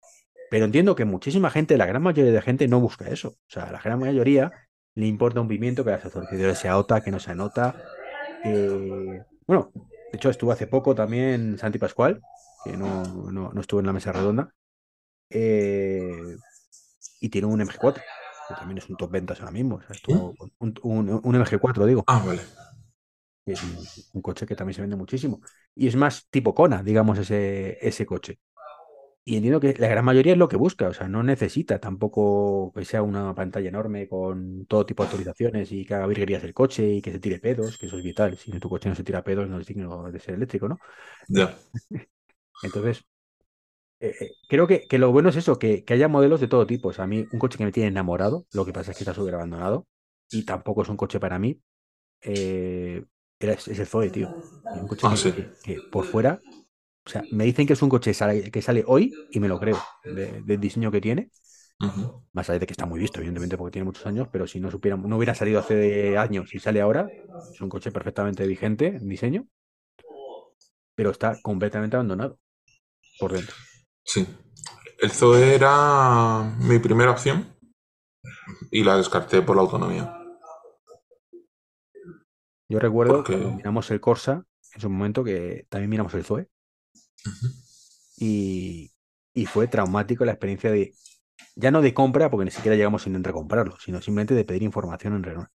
Pero entiendo que muchísima gente, la gran mayoría de gente no busca eso. O sea, la gran mayoría le importa un pimiento que las autorizaciones se OTA, que no se anota. que- Bueno, de hecho estuve hace poco también Santi Pascual, que no, no, no estuvo en la mesa redonda, eh, y tiene un MG4, que también es un top ventas ahora mismo. O sea, estuvo con un, un, un MG4, digo, Ah, vale. Que es un, un coche que también se vende muchísimo. Y es más tipo Kona, digamos, ese, ese coche. Y entiendo que la gran mayoría es lo que busca, o sea, no necesita tampoco que sea una pantalla enorme con todo tipo de actualizaciones y que haga virguerías el coche y que se tire pedos, que eso es vital. Si tu coche no se tira pedos, no es digno de ser eléctrico, ¿no? Ya. Entonces, eh, eh, creo que, que lo bueno es eso, que, que haya modelos de todo tipo. O sea, a mí un coche que me tiene enamorado, lo que pasa es que está súper abandonado y tampoco es un coche para mí, eh, era- es, el Zoe, tío. Un coche Ah, que, sí. que- que por fuera, o sea, me dicen que es un coche sale- que sale hoy y me lo creo, de- del diseño que tiene. Más allá de que está muy visto, evidentemente, porque tiene muchos años, pero si no supiera, no hubiera salido hace años y sale ahora, es un coche perfectamente vigente en diseño, pero está completamente abandonado por dentro. Sí. El Zoe era mi primera opción y la descarté por la autonomía. Yo recuerdo Porque- cuando miramos el Corsa, en su momento, que también miramos el Zoe, y, y fue traumático la experiencia de, ya no de compra, porque ni siquiera llegamos sin entrar a comprarlo, sino simplemente de pedir información en Renault.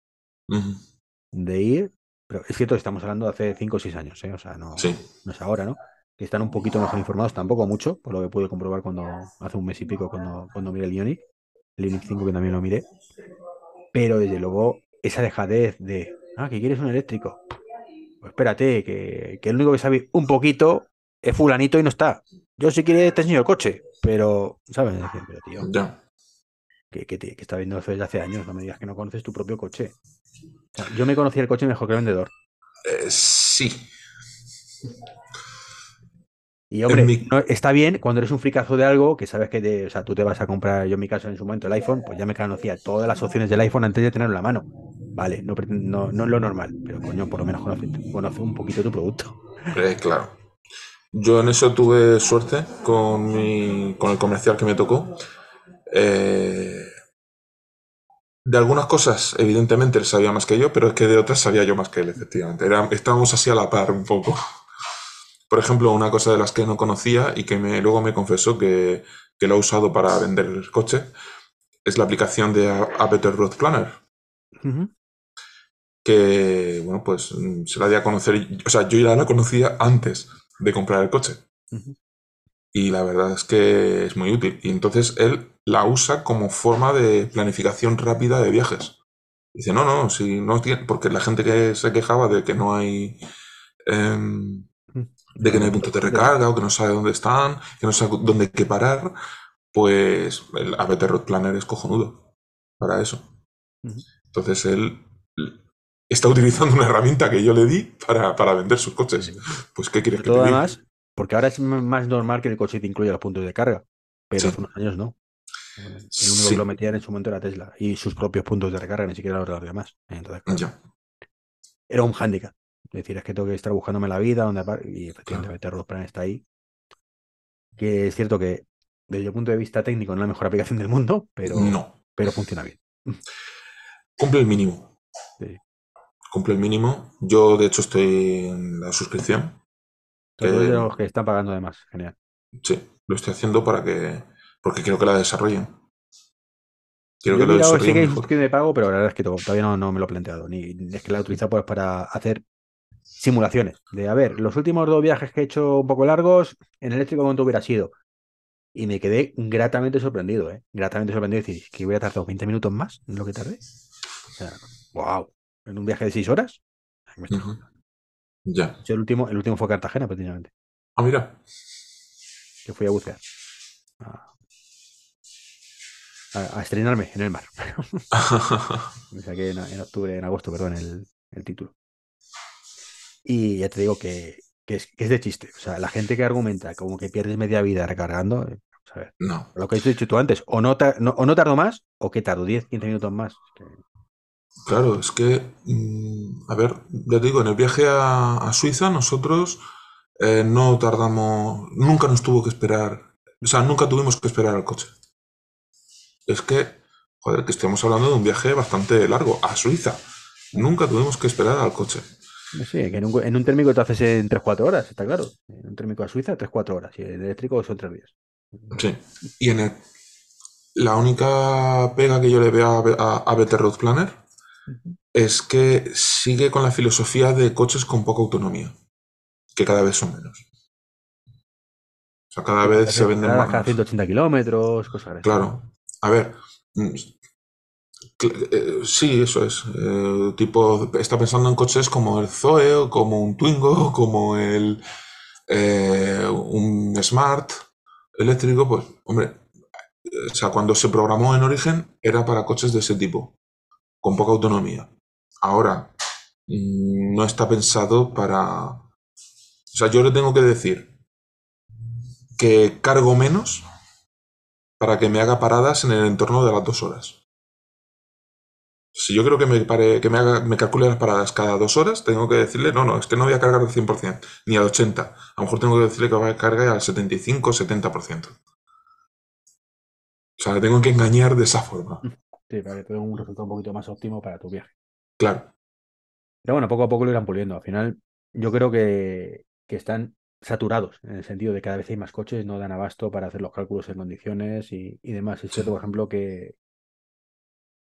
De ir, pero es cierto que estamos hablando de hace 5 o 6 años, ¿eh? o sea, no, Sí. no es ahora, ¿no? Que están un poquito mejor informados, tampoco mucho, por lo que pude comprobar cuando hace un mes y pico cuando, cuando miré el Ioniq, el Ioniq 5 que también lo miré. Pero desde luego, esa dejadez de, ah, que quieres un eléctrico. Pues espérate, que, que el único que sabe un poquito es fulanito y no está. Yo si quieres te enseño el coche, pero, ¿sabes? Pero tío, Ya. que, que, te- que está viendo desde hace años, no me digas que no conoces tu propio coche. O sea, yo me conocía el coche mejor que el vendedor. Eh, sí. Y hombre, En mi- no- está bien cuando eres un fricazo de algo que sabes que te- o sea, tú te vas a comprar, yo en mi caso en su momento el iPhone, pues ya me conocía todas las opciones del iPhone antes de tenerlo en la mano. Vale, no, no es lo normal, pero coño, por lo menos conoce, conoce un poquito tu producto. Eh, claro. Yo en eso tuve suerte con, mi, con el comercial que me tocó. Eh, de algunas cosas, evidentemente, él sabía más que yo, pero es que de otras sabía yo más que él, efectivamente. Era- estábamos así a la par un poco. Por ejemplo, una cosa de las que no conocía y que me, luego me confesó que, que lo ha usado para vender el coche es la aplicación de A, A Better Road Planner. Que, bueno, pues mm, se la di a conocer, o sea, yo ya la conocía antes de comprar el coche. Y la verdad es que es muy útil. Y entonces él la usa como forma de planificación rápida de viajes. Dice, no, no, si no tiene, porque la gente que se quejaba de que no hay, em, de que no hay puntos de recarga o que no sabe dónde están, que no sabe dónde hay que parar, pues el ABT Road Planner es cojonudo para eso. Entonces él está utilizando una herramienta que yo le di para, para vender sus coches. Pues, ¿qué quieres que te diga? además, porque ahora es más normal que el coche te incluya los puntos de carga, pero Sí. hace unos años no. El único Sí. que lo metían en su momento era Tesla y sus propios puntos de recarga, ni siquiera los de los demás. Entonces, claro, Ya, era un hándicap. Es decir, es que tengo que estar buscándome la vida, donde y efectivamente Claro. planes está ahí. Que es cierto que desde el punto de vista técnico no es la mejor aplicación del mundo, pero, no. pero funciona bien. Cumple el mínimo. Sí. Cumple el mínimo. Yo, de hecho, estoy en la suscripción. Que- de los que están pagando además, genial. Sí, lo estoy haciendo para que. Porque quiero que la desarrollen. Quiero Yo que lo mirado, sí que desarrollen hay suscripción de pago, pero la verdad es que to- todavía no, no me lo he planteado. Ni ni es que la he utilizado pues, para hacer simulaciones. De a ver, los últimos dos viajes que he hecho un poco largos, en eléctrico cuánto hubiera sido. Y me quedé gratamente sorprendido, ¿eh? Gratamente sorprendido. Es decir, que hubiera tardado 20 minutos más en lo que tardé. O sea, wow. En un viaje de 6 horas. Me estoy- Ujú. Ya. Yo el último, el último fue Cartagena, precisamente. Ah, mira. Que fui a bucear. A, a- a estrenarme en el mar. Me saqué en, en octubre, en agosto, perdón, el, el título. Y ya te digo que, que es, que es de chiste. O sea, la gente que argumenta como que pierdes media vida recargando, eh, vamos a ver, no. lo que has dicho tú antes, o no, no- o no tardo más, o que tardo 10, 15 minutos más. Es que- Claro, es que, mm, a ver, ya te digo, en el viaje a, a Suiza nosotros eh, no tardamos, nunca nos tuvo que esperar, o sea, nunca tuvimos que esperar al coche. Es que, joder, que estamos hablando de un viaje bastante largo a Suiza. Nunca tuvimos que esperar al coche. Sí, que en un, en un térmico te haces en 3-4 horas, está claro. En un térmico a Suiza, 3-4 horas. Y el eléctrico son 3 días. Sí. Y en el, la única pega que yo le veo a, a, a Better Road Planner es que sigue con la filosofía de coches con poca autonomía, que cada vez son menos. O sea, cada vez se venden Cada- más. Cada 180 kilómetros, cosas de Claro. A ver. Eh, Sí, eso es. Eh, tipo, está pensando en coches como el Zoe, o como un Twingo, como el eh, un Smart eléctrico, pues, hombre, o sea, cuando se programó en origen era para coches de ese tipo, con poca autonomía. Ahora, mm, no está pensado para... O sea, yo le tengo que decir que cargo menos para que me haga paradas en el entorno de las dos horas. Si yo creo que me, pare- que me, haga, me calcule las paradas cada dos horas, tengo que decirle, no, no, es que no voy a cargar al 100%, ni al 80%. A lo mejor tengo que decirle que voy a cargar al 75 70%. O sea, le tengo que engañar de esa forma. Sí, para que te dé un resultado un poquito más óptimo para tu viaje. Claro, Pero bueno, poco a poco lo irán puliendo. Al final, yo creo que, que están saturados, en el sentido de que cada vez hay más coches, no dan abasto para hacer los cálculos en condiciones y, y demás. Es cierto, por ejemplo, que,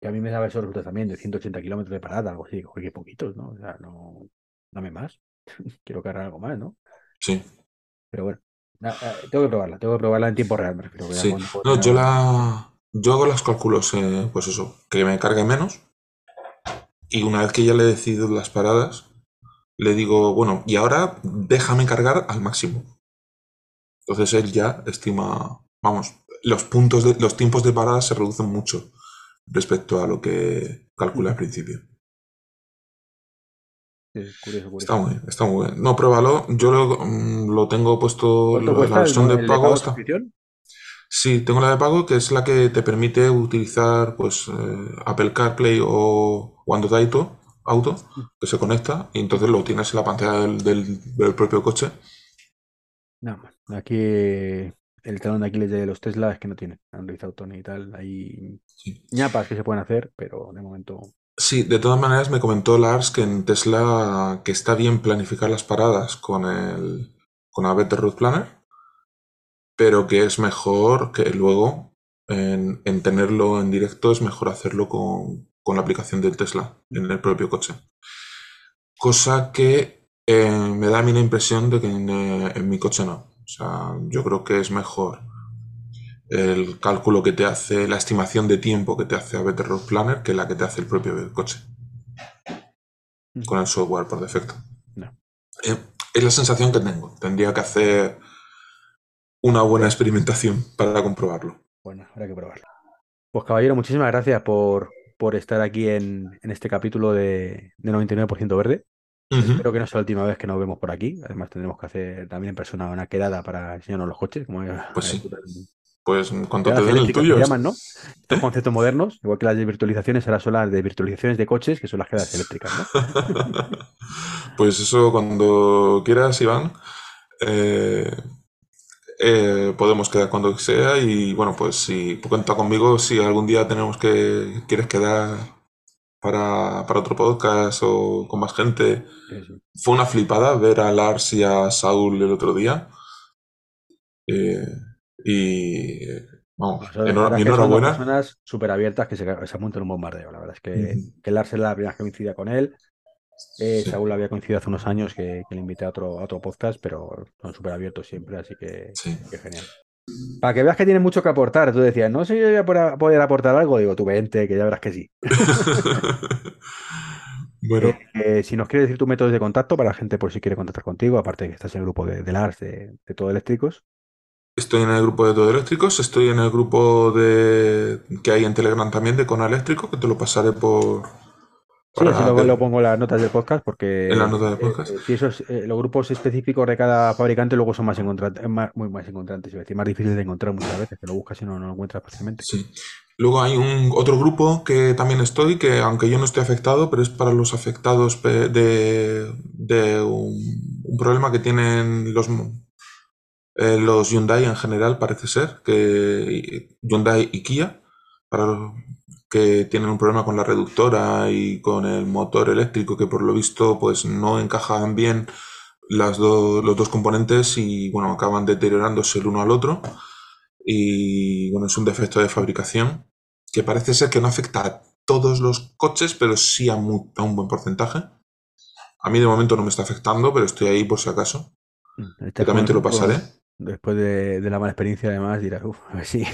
que a mí me daba esos resultados también de 180 kilómetros de parada, algo así. Digo, "Oye, qué poquitos, ¿no? O sea, no, dame más. Quiero cargar algo más, ¿no? sí. Pero bueno, na- eh, tengo que probarla, tengo que probarla en tiempo real, me refiero. que Sí. No, yo la. Yo hago los cálculos, eh, pues eso, que me cargue menos. Y una vez que ya le he decidido las paradas, le digo, bueno, y ahora déjame cargar al máximo. Entonces él ya estima, vamos, los puntos de, los tiempos de parada se reducen mucho respecto a lo que calcula al principio. curioso, curioso. Está muy bien, está muy bien. No, pruébalo. Yo lo, mm, lo tengo puesto ¿Cuánto la el, versión de el de pago. pago está-? Sí, tengo la de pago, que es la que te permite utilizar pues eh, Apple CarPlay o Android Auto, Auto, que se conecta y entonces lo tienes en la pantalla del, del- del propio coche. No, aquí el talón de Aquiles de los Tesla es que no tiene Android Auto ni tal. Hay Sí. ñapas que se pueden hacer, pero de momento. Sí, de todas maneras me comentó Lars que en Tesla que está bien planificar las paradas con el con la Better Route Planner, pero que es mejor que luego en, en tenerlo en directo es mejor hacerlo con, con la aplicación del Tesla en el propio coche. Cosa que eh, me da a mí la impresión de que en, eh, en mi coche no. O sea, yo creo que es mejor el cálculo que te hace, la estimación de tiempo que te hace a Better Route Planner que la que te hace el propio coche con el software por defecto. No. Eh, es la sensación que tengo. Tendría que hacer una buena experimentación para comprobarlo. Bueno, habrá que probarlo. Pues caballero, muchísimas gracias por, por estar aquí en, en este capítulo de, de 99% verde. Ujú. Espero que no sea la última vez que nos vemos por aquí. Además, tendremos que hacer también en persona una quedada para enseñarnos los coches. Como Pues sí. Pues cuando te den el tuyo. llaman, ¿no? Estos ¿Eh? conceptos modernos, igual que las de virtualizaciones, ahora son las de virtualizaciones de coches, que son las quedadas eléctricas, ¿no? pues eso, cuando quieras, Iván, eh, eh, podemos quedar cuando sea. Y bueno, pues si cuenta conmigo, si algún día tenemos que quieres quedar para, para otro podcast o con más gente. Fue una flipada ver a Lars y a Saúl el otro día. Eh, y vamos, la enhor- verdad mi es que son enhorabuena. personas súper abiertas que se, se apuntan un bombardeo. La verdad es que, Lars era la primera vez que coincidía con él. Eh, Sí. Saúl había coincidido hace unos años que, que le invité a otro, a otro podcast, pero son súper abiertos siempre, así que, Sí. que genial. Para que veas que tienen mucho que aportar, tú decías, no sé si yo voy a poder- poder aportar algo, digo, tú vente, que ya verás que sí. Bueno, Eh, eh, si nos quieres decir tus métodos de contacto para la gente por si quiere contactar contigo, aparte de que estás en el grupo de, de Lars, de, de Todo Eléctricos. estoy en el grupo de Todo Eléctricos, estoy en el grupo de que hay en Telegram también de Cona Eléctrico, que te lo pasaré por Sí, así luego ver- lo pongo en las notas del podcast porque En las notas del eh, podcast. eh, si esos, eh, los grupos específicos de cada fabricante luego son más encontrantes, más, muy más encontrantes, es decir, más difíciles de encontrar muchas veces, que lo buscas y no, no lo encuentras fácilmente. Sí. Luego hay un otro grupo que también estoy, que aunque yo no estoy afectado, pero es para los afectados de, de un, un problema que tienen los, eh, los Hyundai en general, parece ser, que Hyundai y Kia, para los que tienen un problema con la reductora y con el motor eléctrico, que por lo visto pues no encajan bien las do- los dos componentes y bueno, acaban deteriorándose el uno al otro. Y bueno, es un defecto de fabricación que parece ser que no afecta a todos los coches, pero sí a, mu- a un buen porcentaje. A mí de momento no me está afectando, pero estoy ahí por si acaso. Este Que también te lo pasaré. Después de, de la mala experiencia, además, dirás, uff, a ver si.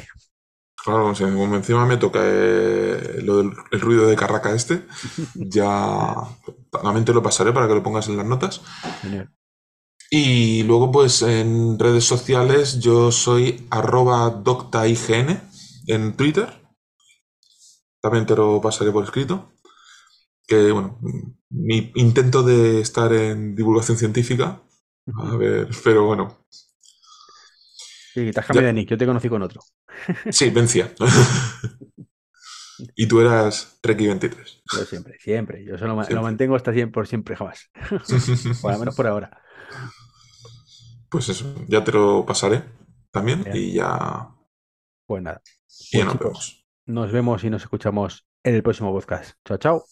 Claro, como encima me toca eh, lo del el ruido de carraca este, ya también te lo pasaré para que lo pongas en las notas. Genial. Y luego, pues en redes sociales, yo soy arroba doctaign en Twitter. También te lo pasaré por escrito. Que, bueno, mi intento de estar en divulgación científica. A ver, pero bueno. Sí, te has cambiado de nick, yo te conocí con otro. Sí, vencia. y tú eras Treki 23. Yo siempre, siempre. Yo Siempre. lo mantengo hasta siempre, por siempre, jamás. Por lo menos por ahora. Pues eso, ya te lo pasaré también Bien. y ya, Pues nada. y ya Pues nos chicos, vemos. nos vemos y nos escuchamos en el próximo podcast. Chao, chao.